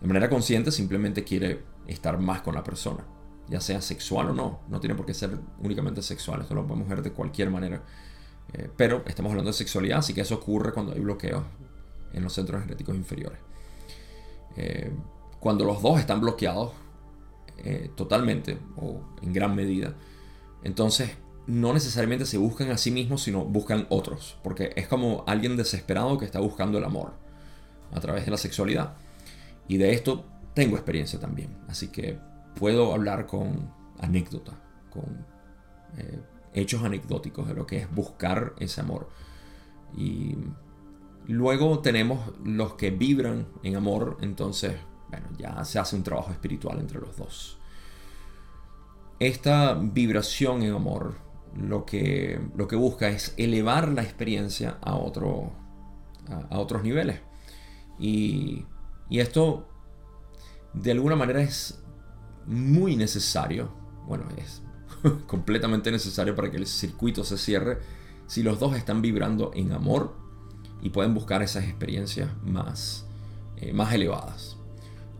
De manera consciente simplemente quiere estar más con la persona, ya sea sexual o no. No tiene por qué ser únicamente sexual, esto lo podemos ver de cualquier manera. Eh, pero estamos hablando de sexualidad, así que eso ocurre cuando hay bloqueos en los centros energéticos inferiores. Eh, cuando los dos están bloqueados eh, totalmente o en gran medida, entonces no necesariamente se buscan a sí mismos, sino buscan otros, porque es como alguien desesperado que está buscando el amor a través de la sexualidad. Y de esto tengo experiencia también, así que puedo hablar con anécdota, con eh, hechos anecdóticos de lo que es buscar ese amor. Y Luego tenemos los que vibran en amor, entonces, bueno, ya se hace un trabajo espiritual entre los dos. Esta vibración en amor lo que, lo que busca es elevar la experiencia a, otro, a, otros niveles. Y, y esto, de alguna manera, es muy necesario, bueno, es completamente necesario para que el circuito se cierre si los dos están vibrando en amor y pueden buscar esas experiencias más, eh, más elevadas.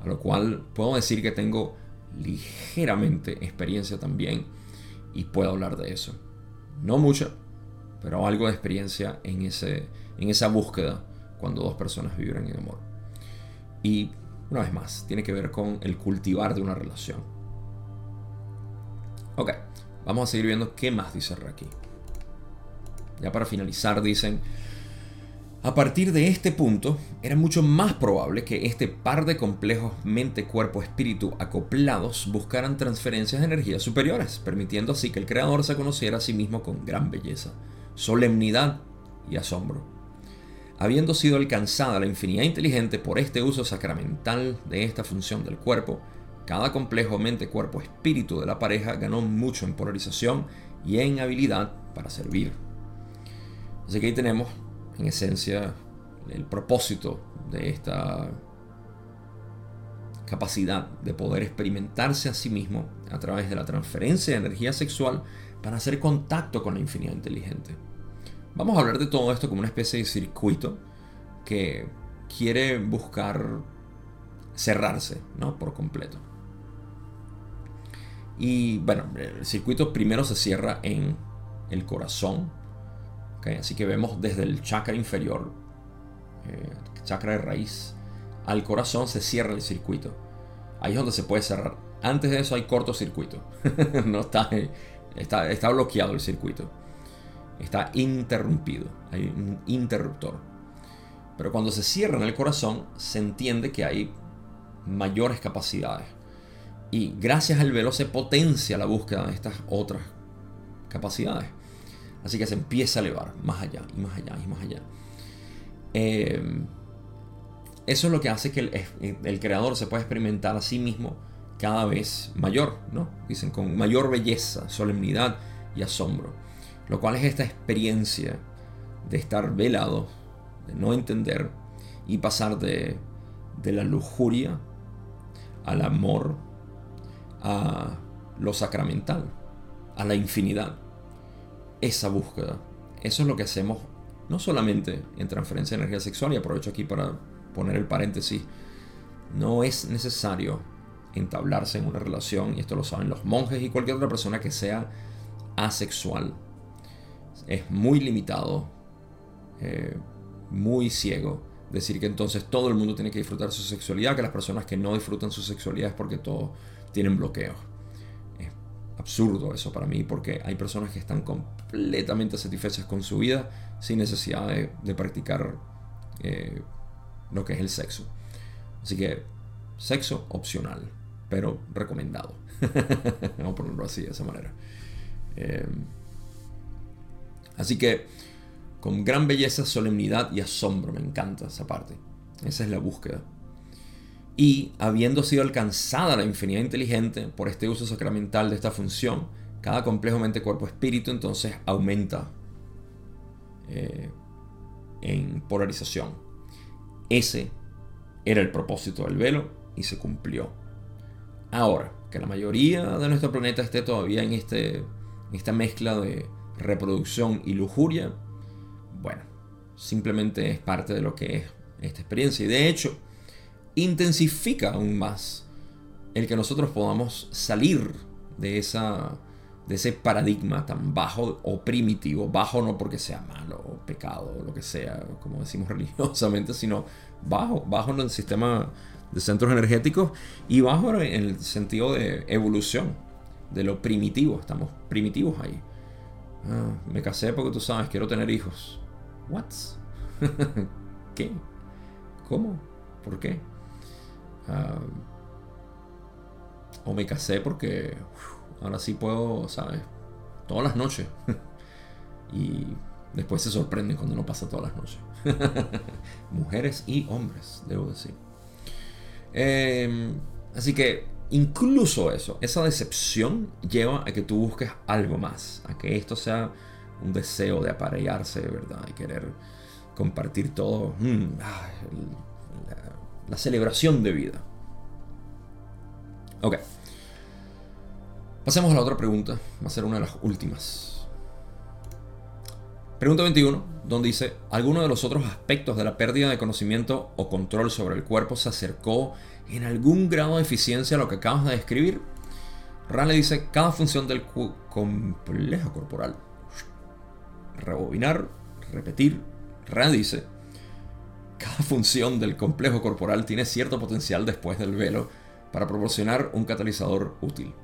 A lo cual puedo decir que tengo ligeramente experiencia también y puedo hablar de eso. No mucha, pero algo de experiencia en, ese, en esa búsqueda cuando dos personas viven en amor. Y una vez más, tiene que ver con el cultivar de una relación. Ok, vamos a seguir viendo qué más dice aquí. Ya para finalizar, dicen, a partir de este punto, era mucho más probable que este par de complejos mente-cuerpo-espíritu acoplados buscaran transferencias de energías superiores, permitiendo así que el creador se conociera a sí mismo con gran belleza, solemnidad y asombro. Habiendo sido alcanzada la infinidad inteligente por este uso sacramental de esta función del cuerpo, cada complejo mente-cuerpo-espíritu de la pareja ganó mucho en polarización y en habilidad para servir. Así que ahí tenemos en esencia el propósito de esta capacidad de poder experimentarse a sí mismo a través de la transferencia de energía sexual para hacer contacto con la infinidad inteligente. Vamos a hablar de todo esto como una especie de circuito que quiere buscar cerrarse ¿no? por completo. Y bueno, el circuito primero se cierra en el corazón, Así que vemos desde el chakra inferior, eh, chakra de raíz, al corazón se cierra el circuito. Ahí es donde se puede cerrar. Antes de eso hay cortocircuito. no está, está, está bloqueado el circuito. Está interrumpido. Hay un interruptor. Pero cuando se cierra en el corazón, se entiende que hay mayores capacidades. Y gracias al velo se potencia la búsqueda de estas otras capacidades. Así que se empieza a elevar más allá y más allá y más allá. Eh, eso es lo que hace que el, creador se pueda experimentar a sí mismo cada vez mayor, ¿no? Dicen, con mayor belleza, solemnidad y asombro. Lo cual es esta experiencia de estar velado de no entender y pasar de, de la lujuria al amor, a lo sacramental, a la infinidad. Esa búsqueda. Eso es lo que hacemos no solamente en transferencia de energía sexual, y aprovecho aquí para poner el paréntesis, no es necesario entablarse en una relación, y esto lo saben los monjes y cualquier otra persona que sea asexual. Es muy limitado, eh, muy ciego, decir que entonces todo el mundo tiene que disfrutar su sexualidad, que las personas que no disfrutan su sexualidad es porque todos tienen bloqueos. Es absurdo eso para mí, porque hay personas que están completamente satisfechas con su vida sin necesidad de, practicar eh, lo que es el sexo. Así que sexo opcional, pero recomendado. Vamos a ponerlo así, de esa manera. Eh, así que con gran belleza, solemnidad y asombro, me encanta esa parte. Esa es la búsqueda. Y habiendo sido alcanzada la infinidad inteligente por este uso sacramental de esta función, cada complejo mente-cuerpo-espíritu entonces aumenta eh, en polarización. Ese era el propósito del velo y se cumplió. Ahora, que la mayoría de nuestro planeta esté todavía en, este, en esta mezcla de reproducción y lujuria, bueno, simplemente es parte de lo que es esta experiencia. Y de hecho, intensifica aún más el que nosotros podamos salir de esa de ese paradigma tan bajo o primitivo, bajo no porque sea malo o pecado lo que sea, como decimos religiosamente, sino bajo, bajo en el sistema de centros energéticos y bajo en el sentido de evolución, de lo primitivo, estamos primitivos ahí. Ah, me casé porque tú sabes, quiero tener hijos. ¿What? ¿Qué? ¿Cómo? ¿Por qué? Ah, o me casé porque ahora sí puedo, ¿sabes? Todas las noches. y después se sorprenden cuando no pasa todas las noches. Mujeres y hombres, debo decir. Em, así que incluso eso, esa decepción lleva a que tú busques algo más, a que esto sea un deseo de aparearse, ¿verdad? Y querer compartir todo. Mm, la, la celebración de vida. Ok. Pasemos a la otra pregunta. Va a ser una de las últimas. Pregunta 21, donde dice, ¿alguno de los otros aspectos de la pérdida de conocimiento o control sobre el cuerpo se acercó en algún grado de eficiencia lo que acabas de describir? Rale dice, cada función del complejo corporal. Rebobinar, repetir. Rale dice, cada función del complejo corporal tiene cierto potencial después del velo para proporcionar un catalizador útil.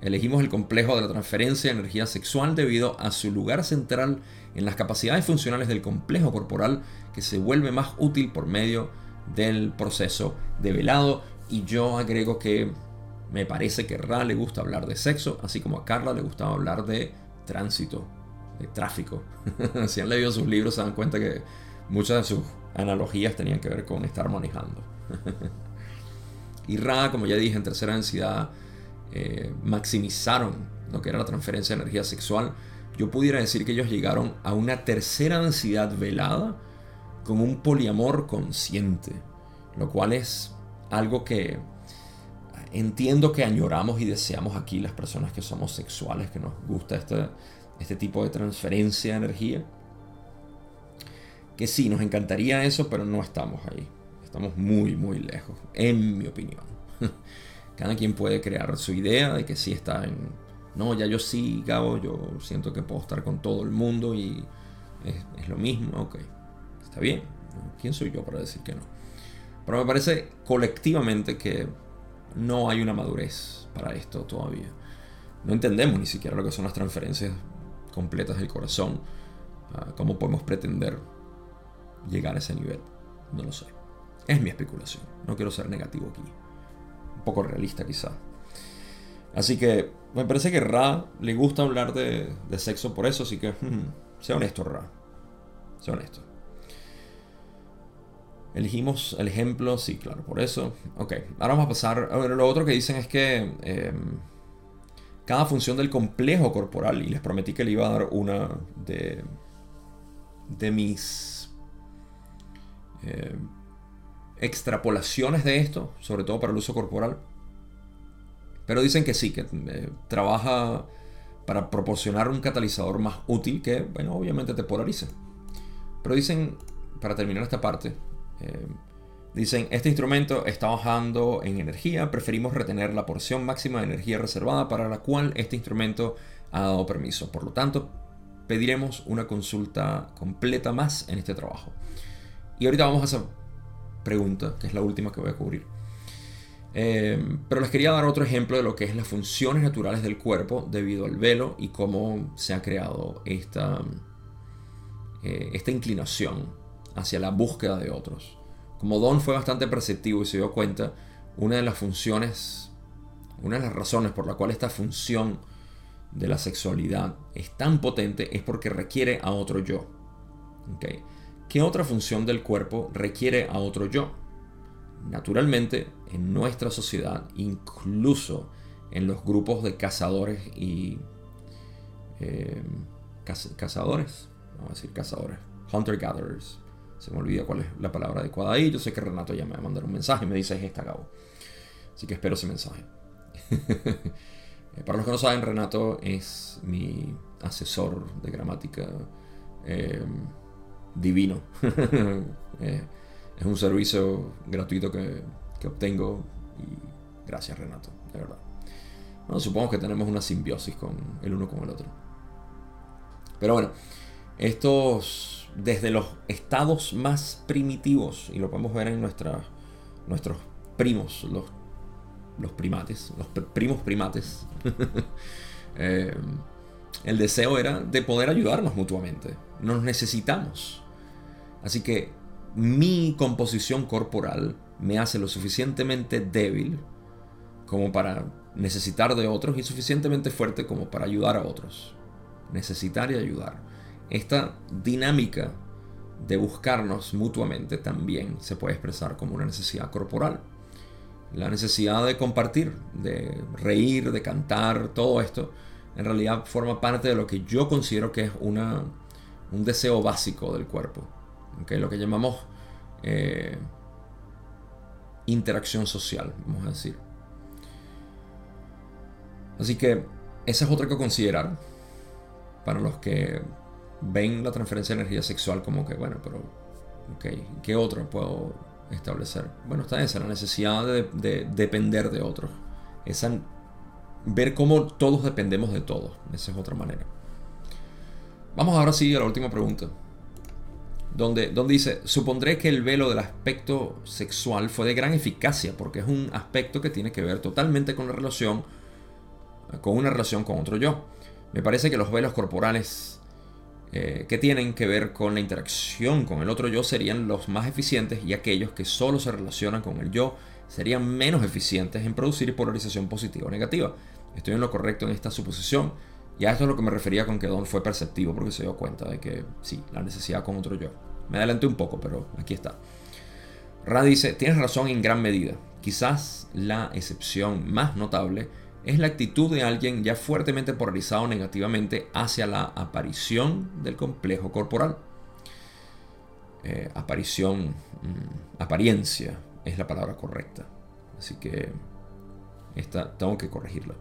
Elegimos el complejo de la transferencia de energía sexual debido a su lugar central en las capacidades funcionales del complejo corporal que se vuelve más útil por medio del proceso de velado. Y yo agrego que me parece que Ra le gusta hablar de sexo, así como a Carla le gustaba hablar de tránsito, de tráfico. si han leído sus libros se dan cuenta que muchas de sus analogías tenían que ver con estar manejando. y Ra, como ya dije, en tercera densidad eh, maximizaron lo que era la transferencia de energía sexual, yo pudiera decir que ellos llegaron a una tercera densidad velada con un poliamor consciente, lo cual es algo que entiendo que añoramos y deseamos aquí las personas que somos sexuales, que nos gusta este, este tipo de transferencia de energía. Que sí, nos encantaría eso, pero no estamos ahí. Estamos muy, muy lejos, en mi opinión. Cada quien puede crear su idea de que sí está en... No, ya yo sí, Gabo, yo siento que puedo estar con todo el mundo y es, lo mismo, ok. Está bien. ¿Quién soy yo para decir que no? Pero me parece colectivamente que no hay una madurez para esto todavía. No entendemos ni siquiera lo que son las transferencias completas del corazón. Ah, ¿Cómo podemos pretender llegar a ese nivel? No lo sé. Es mi especulación. No quiero ser negativo aquí poco realista quizá. Así que me parece que Ra le gusta hablar de, sexo por eso, así que hmm, sea honesto Ra. Sea honesto. Elegimos el ejemplo, sí, claro, por eso. Ok, ahora vamos a pasar. Lo otro que dicen es que em, cada función del complejo corporal, y les prometí que le iba a dar una de, de mis eh, extrapolaciones de esto, sobre todo para el uso corporal. Pero dicen que sí, que eh, trabaja para proporcionar un catalizador más útil que, bueno, obviamente te polarice. Pero dicen, para terminar esta parte, eh, dicen, este instrumento está bajando en energía, preferimos retener la porción máxima de energía reservada para la cual este instrumento ha dado permiso. Por lo tanto, pediremos una consulta completa más en este trabajo. Y ahorita vamos a esa pregunta, que es la última que voy a cubrir. Eh, pero les quería dar otro ejemplo de lo que es las funciones naturales del cuerpo debido al velo y cómo se ha creado esta, eh, esta inclinación hacia la búsqueda de otros. Como Don fue bastante perceptivo y se dio cuenta, una de las funciones, una de las razones por la cual esta función de la sexualidad es tan potente es porque requiere a otro yo. ¿Qué otra función del cuerpo requiere a otro yo? Naturalmente, en nuestra sociedad, incluso en los grupos de cazadores y... Eh, cazadores, vamos a decir cazadores, hunter-gatherers. Se me olvida cuál es la palabra adecuada ahí. Yo sé que Renato ya me va a mandar un mensaje y me dice es esta, Gabo. Así que espero ese mensaje. Eh, para los que no saben, Renato es mi asesor de gramática eh, divino. Eh, es un servicio gratuito que, obtengo y gracias Renato, de verdad. Bueno, supongo que tenemos una simbiosis con el uno con el otro. Pero bueno, estos desde los estados más primitivos, y lo podemos ver en nuestra, nuestros primos, los los primates, los primos primates, eh, el deseo era de poder ayudarnos mutuamente. Nos necesitamos. Así que mi composición corporal me hace lo suficientemente débil como para necesitar de otros y suficientemente fuerte como para ayudar a otros. Necesitar y ayudar. Esta dinámica de buscarnos mutuamente también se puede expresar como una necesidad corporal la necesidad de compartir, de reír, de cantar, todo esto, en realidad forma parte de lo que yo considero que es una, un deseo básico del cuerpo, lo que llamamos eh, interacción social, vamos a decir. Así que esa es otra que considerar para los que ven la transferencia de energía sexual como que, bueno, pero, ok, ¿qué otro puedo establecer. Bueno, está esa, la necesidad de, depender de otros. Esa, ver cómo todos dependemos de todos. Esa es otra manera. Vamos ahora sí a la última pregunta. Donde, donde dice, supondré que el velo del aspecto sexual fue de gran eficacia porque es un aspecto que tiene que ver totalmente con la relación, con una relación con otro yo. Me parece que los velos corporales eh, que tienen que ver con la interacción con el otro yo serían los más eficientes y aquellos que solo se relacionan con el yo serían menos eficientes en producir polarización positiva o negativa. Estoy en lo correcto en esta suposición. Y a esto es lo que me refería con que Don fue perceptivo porque se dio cuenta de que sí, la necesidad con otro yo. Me adelanté un poco, pero aquí está. Ra dice, tienes razón en gran medida. Quizás la excepción más notable es la actitud de alguien ya fuertemente polarizado negativamente hacia la aparición del complejo corporal. Eh, aparición, mm, apariencia es la palabra correcta. Así que esta tengo que corregirla.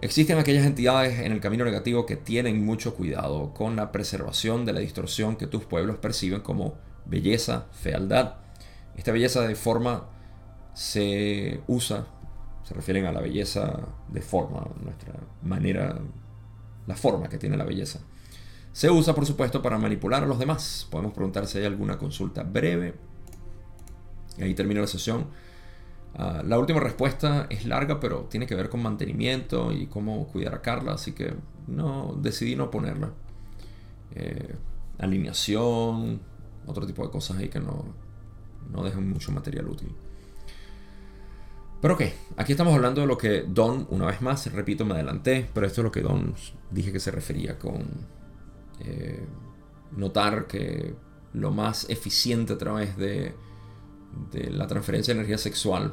Existen aquellas entidades en el camino negativo que tienen mucho cuidado con la preservación de la distorsión que tus pueblos perciben como belleza, fealdad. Esta belleza de forma se usa se refieren a la belleza de forma, nuestra manera, la forma que tiene la belleza. Se usa, por supuesto, para manipular a los demás. Podemos preguntar si hay alguna consulta breve. Y ahí termina la sesión. Ah, la última respuesta es larga, pero tiene que ver con mantenimiento y cómo cuidar a Carla, así que no decidí no ponerla. Eh, alineación, otro tipo de cosas ahí que no, no dejan mucho material útil. Pero ok, aquí estamos hablando de lo que Don, una vez más, repito, me adelanté, pero esto es lo que Don dije que se refería con eh, notar que lo más eficiente a través de, de la transferencia de energía sexual,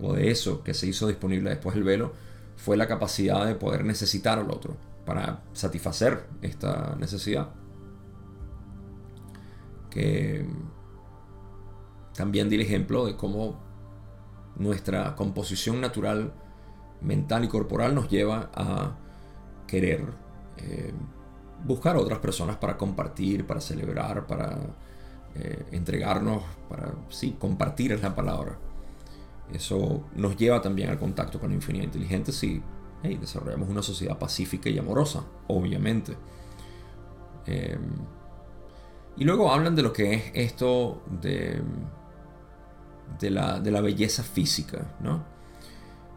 o de eso que se hizo disponible después del velo, fue la capacidad de poder necesitar al otro para satisfacer esta necesidad. Que también di el ejemplo de cómo nuestra composición natural, mental y corporal nos lleva a querer eh, buscar a otras personas para compartir, para celebrar, para eh, entregarnos, para, sí, compartir es la palabra. Eso nos lleva también al contacto con la infinidad inteligente si desarrollamos una sociedad pacífica y amorosa, obviamente. Em, y luego hablan de lo que es esto de, de, la, de la belleza física, ¿no?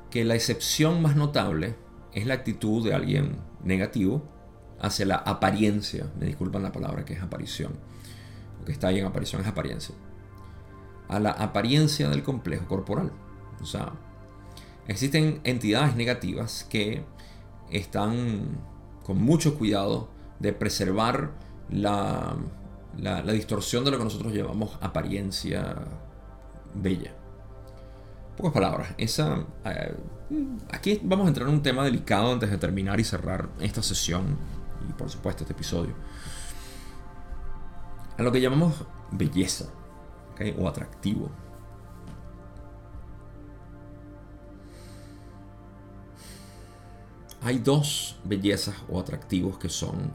Que la excepción más notable es la actitud de alguien negativo hacia la apariencia, me disculpan la palabra que es aparición, lo que está ahí en aparición es apariencia, a la apariencia del complejo corporal. O sea, existen entidades negativas que están con mucho cuidado de preservar la, la, distorsión de lo que nosotros llamamos apariencia bella. Pocas palabras, esa, eh, aquí vamos a entrar en un tema delicado antes de terminar y cerrar esta sesión y por supuesto este episodio. A lo que llamamos belleza o atractivo. Hay dos bellezas o atractivos que son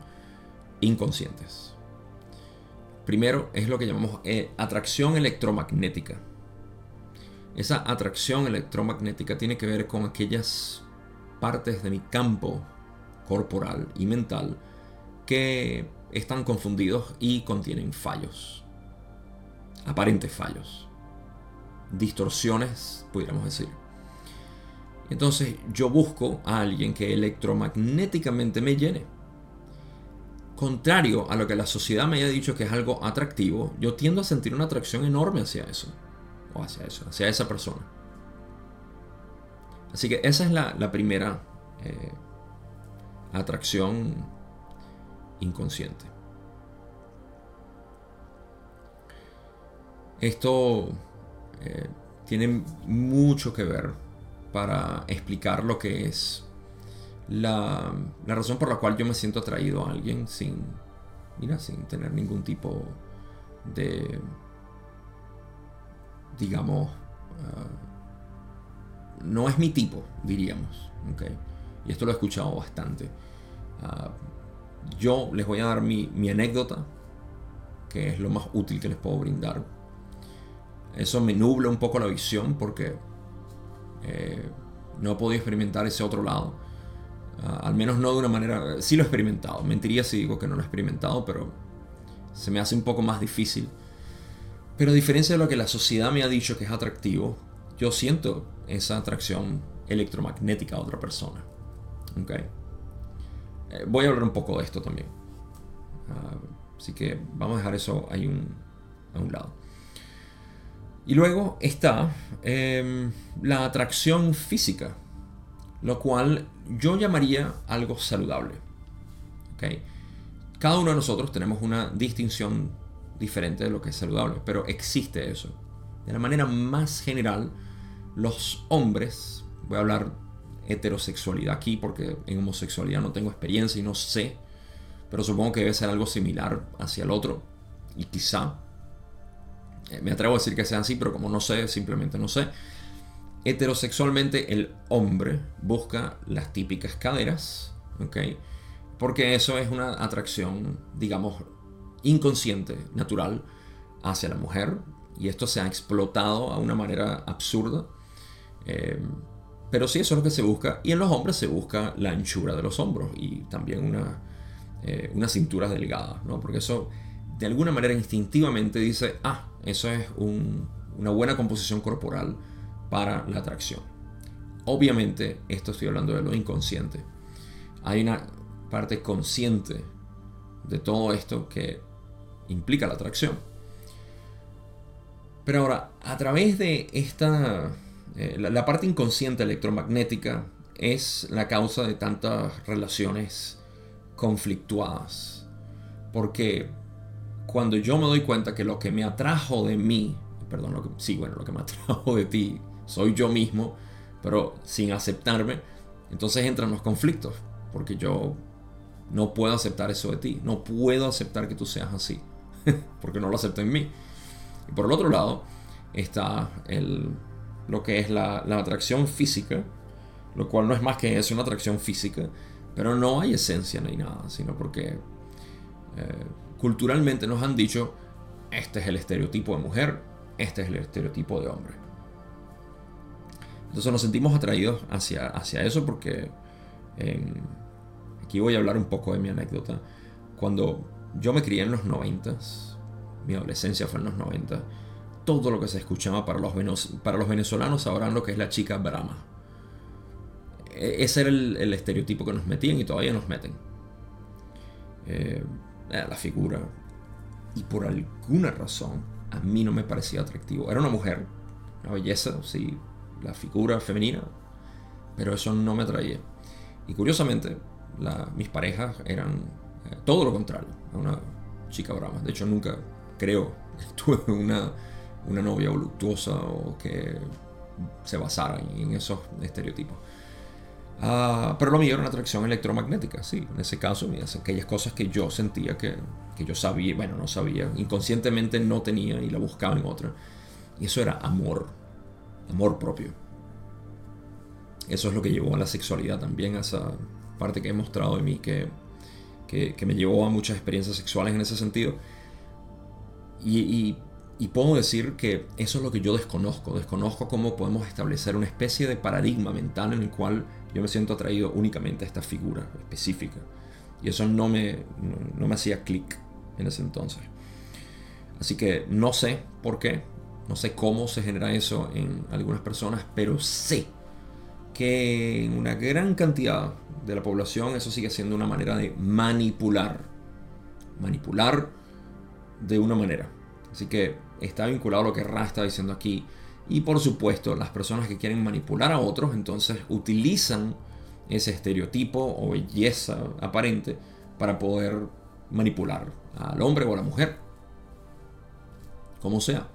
inconscientes. Primero es lo que llamamos eh, atracción electromagnética. Esa atracción electromagnética tiene que ver con aquellas partes de mi campo corporal y mental que están confundidos y contienen fallos. Aparentes fallos. Distorsiones, pudiéramos decir. Entonces yo busco a alguien que electromagnéticamente me llene. Contrario a lo que la sociedad me haya dicho que es algo atractivo, yo tiendo a sentir una atracción enorme hacia eso. Hacia eso, hacia esa persona. Así que esa es la, primera eh, atracción inconsciente. Esto eh, tiene mucho que ver para explicar lo que es la, razón por la cual yo me siento atraído a alguien sin, sin tener ningún tipo de, digamos, ah, no es mi tipo, diríamos. ¿okay? Y esto lo he escuchado bastante. Ah, yo les voy a dar mi, anécdota, que es lo más útil que les puedo brindar. Eso me nubla un poco la visión porque eh, no he podido experimentar ese otro lado. Ah, al menos no de una manera... Sí lo he experimentado. Mentiría si digo que no lo he experimentado, pero se me hace un poco más difícil. Pero a diferencia de lo que la sociedad me ha dicho que es atractivo, yo siento esa atracción electromagnética a otra persona. Okay. Eh, voy a hablar un poco de esto también. Ah, así que vamos a dejar eso ahí a un lado. Y luego está em, la atracción física, lo cual yo llamaría algo saludable. Okay. Cada uno de nosotros tenemos una distinción diferente de lo que es saludable, pero existe eso. De la manera más general, los hombres, voy a hablar heterosexualidad aquí porque en homosexualidad no tengo experiencia y no sé, pero supongo que debe ser algo similar hacia el otro y quizá, eh, me atrevo a decir que sea así, pero como no sé, simplemente no sé. Heterosexualmente el hombre busca las típicas caderas, ¿ok? Porque eso es una atracción, digamos, inconsciente, natural, hacia la mujer. Y esto se ha explotado a una manera absurda. Eh, pero sí, eso es lo que se busca. Y en los hombres se busca la anchura de los hombros y también una, eh, una cintura delgada, ¿no? Porque eso de alguna manera instintivamente dice, ah, eso es una buena composición corporal para la atracción. Obviamente, esto estoy hablando de lo inconsciente. Hay una parte consciente de todo esto que implica la atracción. Pero ahora, a través de esta eh, la, parte inconsciente electromagnética es la causa de tantas relaciones conflictuadas. Porque cuando yo me doy cuenta que lo que me atrajo de mí, perdón, lo que, sí, bueno, lo que me atrajo de ti soy yo mismo, pero sin aceptarme, entonces entran los conflictos. Porque yo no puedo aceptar eso de ti. No puedo aceptar que tú seas así. porque no lo acepto en mí. Y por el otro lado, está el, lo que es la, atracción física, lo cual no es más que es una atracción física, pero no hay esencia ni nada, sino porque eh, culturalmente nos han dicho, este es el estereotipo de mujer, este es el estereotipo de hombre. Entonces nos sentimos atraídos hacia, hacia eso porque aquí voy a hablar un poco de mi anécdota. Cuando yo me crié en los 90, mi adolescencia fue en los 90, todo lo que se escuchaba para los, para los venezolanos sabrán lo que es la chica Brahma. E, ese era el, estereotipo que nos metían y todavía nos meten. Eh, la figura. Y por alguna razón, a mí no me parecía atractivo. Era una mujer, una belleza, sí, la figura femenina, pero eso no me atraía. Y curiosamente, mis parejas eran todo lo contrario, una chica brava. De hecho, nunca creo tuve una una novia voluptuosa o que se basara en esos estereotipos. Ah, pero lo mío era una atracción electromagnética, sí, en ese caso, aquellas cosas que yo sentía que, que, yo sabía, bueno, no sabía, inconscientemente no tenía y la buscaba en otra. Y eso era amor, amor propio. Eso es lo que llevó a la sexualidad también, a esa parte que he mostrado de mí, que, que, me llevó a muchas experiencias sexuales en ese sentido. Y, puedo decir que eso es lo que yo desconozco. Desconozco cómo podemos establecer una especie de paradigma mental en el cual yo me siento atraído únicamente a esta figura específica. Y eso no me, no, me hacía clic en ese entonces. Así que no sé por qué, no sé cómo se genera eso en algunas personas, pero sé que en una gran cantidad de la población eso sigue siendo una manera de manipular. Manipular de una manera. Así que está vinculado a lo que Ra está diciendo aquí. Y por supuesto, las personas que quieren manipular a otros, entonces utilizan ese estereotipo o belleza aparente para poder manipular al hombre o a la mujer. Como sea.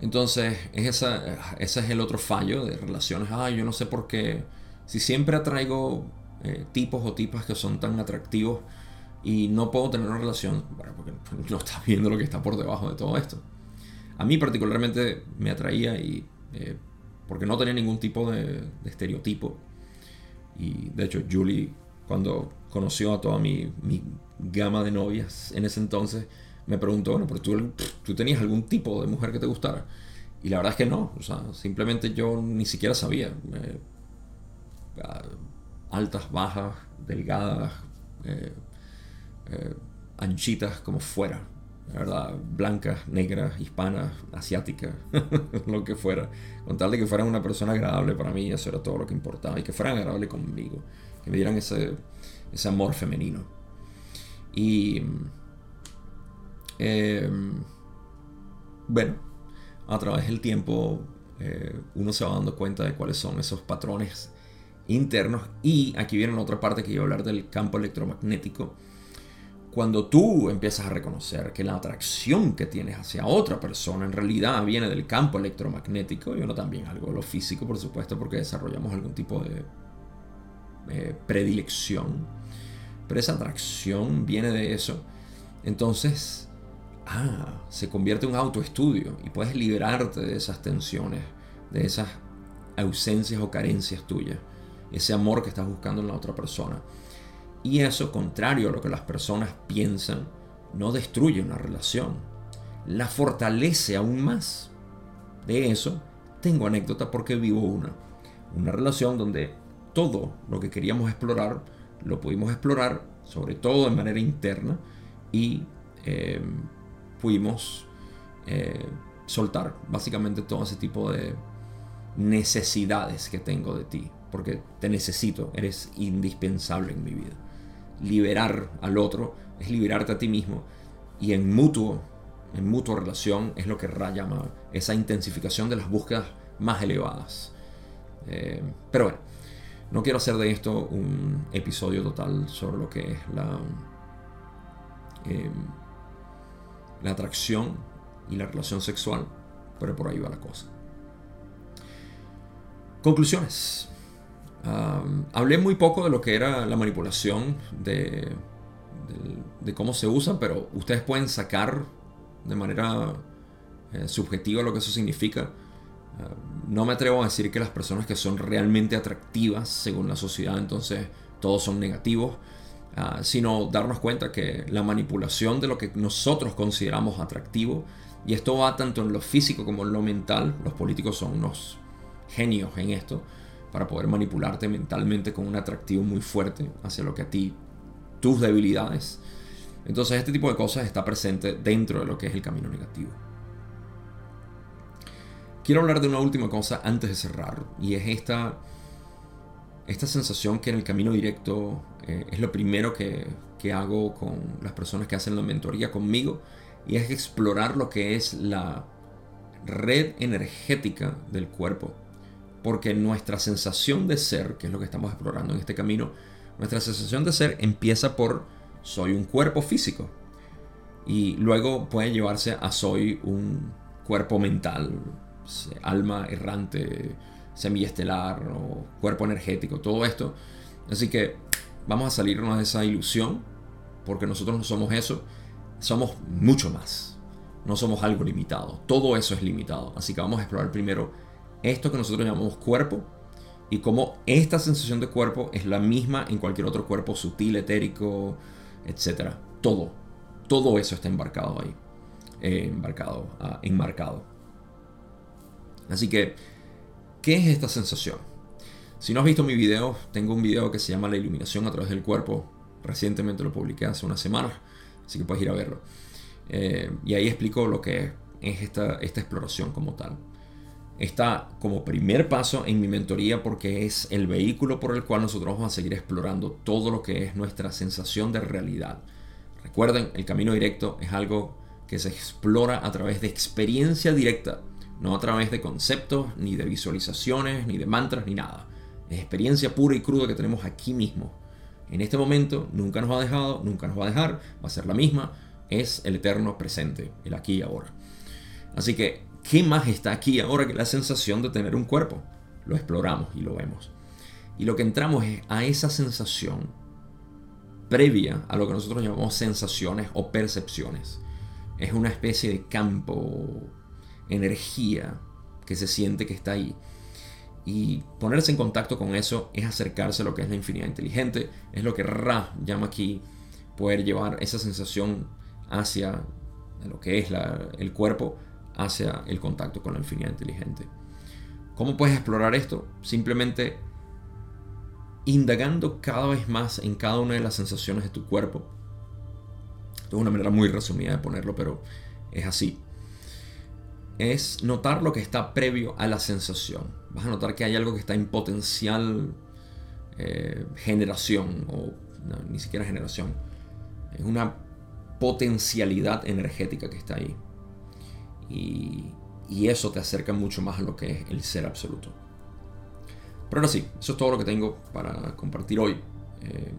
Entonces, ese es el otro fallo de relaciones. Ay, yo no sé por qué. Si siempre atraigo eh, tipos o tipas que son tan atractivos, y no puedo tener una relación, porque no estás viendo lo que está por debajo de todo esto. A mí particularmente me atraía y eh, porque no tenía ningún tipo de, estereotipo. Y de hecho Julie, cuando conoció a toda mi, mi, gama de novias en ese entonces, me preguntó, bueno, pero tú, tú tenías algún tipo de mujer que te gustara. Y la verdad es que no, o sea, simplemente yo ni siquiera sabía. Eh, altas, bajas, delgadas, eh, eh, anchitas como fuera, ¿verdad? Blancas, negras, hispanas, asiáticas, lo que fuera. Con tal de que fueran una persona agradable para mí, eso era todo lo que importaba. Y que fueran agradables conmigo, que me dieran ese, ese amor femenino. Y. Em, bueno, a través del tiempo eh, uno se va dando cuenta de cuáles son esos patrones internos. Y aquí viene otra parte que iba a hablar del campo electromagnético. Cuando tú empiezas a reconocer que la atracción que tienes hacia otra persona en realidad viene del campo electromagnético y uno también algo lo físico, por supuesto, porque desarrollamos algún tipo de predilección, pero esa atracción viene de eso, entonces, ah, se convierte en un autoestudio y puedes liberarte de esas tensiones, de esas ausencias o carencias tuyas, ese amor que estás buscando en la otra persona. Y eso, contrario a lo que las personas piensan, no destruye una relación, la fortalece aún más. De eso tengo anécdota porque vivo una. Una relación donde todo lo que queríamos explorar lo pudimos explorar, sobre todo de manera interna, y eh, pudimos eh, soltar básicamente todo ese tipo de necesidades que tengo de ti, porque te necesito, eres indispensable en mi vida liberar al otro, es liberarte a ti mismo. Y en mutuo, en mutua relación, es lo que Ra llama esa intensificación de las búsquedas más elevadas. Eh, pero bueno, no quiero hacer de esto un episodio total sobre lo que es la, la atracción y la relación sexual, pero por ahí va la cosa. Conclusiones hablé muy poco de lo que era la manipulación, de, de, cómo se usa, pero ustedes pueden sacar de manera eh, subjetivo lo que eso significa. Eh, no me atrevo a decir que las personas que son realmente atractivas según la sociedad, entonces todos son negativos, ah, sino darnos cuenta que la manipulación de lo que nosotros consideramos atractivo, y esto va tanto en lo físico como en lo mental, los políticos son unos genios en esto, para poder manipularte mentalmente con un atractivo muy fuerte hacia lo que a ti, tus debilidades. Entonces este tipo de cosas está presente dentro de lo que es el camino negativo. Quiero hablar de una última cosa antes de cerrar, y es esta, esta sensación que en el camino directo eh, es lo primero que, que hago con las personas que hacen la mentoría conmigo, y es explorar lo que es la red energética del cuerpo. Porque nuestra sensación de ser, que es lo que estamos explorando en este camino, nuestra sensación de ser empieza por soy un cuerpo físico. Y luego puede llevarse a soy un cuerpo mental, alma errante, semiestelar o cuerpo energético, todo esto. Así que vamos a salirnos de esa ilusión, porque nosotros no somos eso, somos mucho más. No somos algo limitado, todo eso es limitado. Así que vamos a explorar primero esto que nosotros llamamos cuerpo y cómo esta sensación de cuerpo es la misma en cualquier otro cuerpo sutil, etérico, etc. Todo, todo eso está embarcado ahí, eh, embarcado, ah, enmarcado. Así que, ¿qué es esta sensación? Si no has visto mi video, tengo un video que se llama La iluminación a través del cuerpo. Recientemente lo publiqué hace una semana, así que puedes ir a verlo. Eh, y ahí explico lo que es esta, esta exploración como tal. Está como primer paso en mi mentoría porque es el vehículo por el cual nosotros vamos a seguir explorando todo lo que es nuestra sensación de realidad. Recuerden, el camino directo es algo que se explora a través de experiencia directa no a través de conceptos, ni de visualizaciones, ni de mantras, ni nada. Es experiencia pura y cruda que tenemos aquí mismo. En este momento nunca nos ha dejado, nunca nos va a dejar, va a ser la misma. Es el eterno presente, el aquí y ahora. Así que, ¿qué más está aquí ahora que la sensación de tener un cuerpo? Lo exploramos y lo vemos. Y lo que entramos es a esa sensación previa a lo que nosotros llamamos sensaciones o percepciones. Es una especie de campo energía que se siente que está ahí. Y ponerse en contacto con eso es acercarse a lo que es la infinidad inteligente. Es lo que Ra llama aquí poder llevar esa sensación hacia lo que es el cuerpo, hacia el contacto con la infinidad inteligente. ¿Cómo puedes explorar esto? Simplemente indagando cada vez más en cada una de las sensaciones de tu cuerpo. es una manera muy resumida de ponerlo, pero es así es notar lo que está previo a la sensación. Vas a notar que hay algo que está en potencial eh, generación, o ni siquiera generación. Es una potencialidad energética que está ahí. Y, eso te acerca mucho más a lo que es el ser absoluto. Pero ahora sí, eso es todo lo que tengo para compartir hoy. Eh,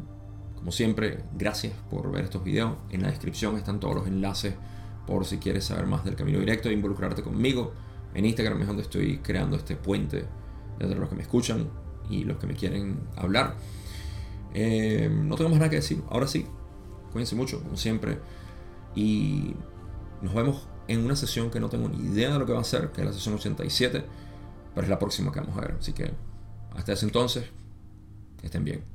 como siempre, gracias por ver estos videos. En la descripción están todos los enlaces por si quieres saber más del camino directo e involucrarte conmigo. En Instagram es donde estoy creando este puente entre los que me escuchan y los que me quieren hablar. Eh, no tengo más nada que decir. Ahora sí, cuídense mucho, como siempre. Y nos vemos en una sesión que no tengo ni idea de lo que va a ser, que es la sesión 87, pero es la próxima que vamos a ver. Así que hasta ese entonces, estén bien.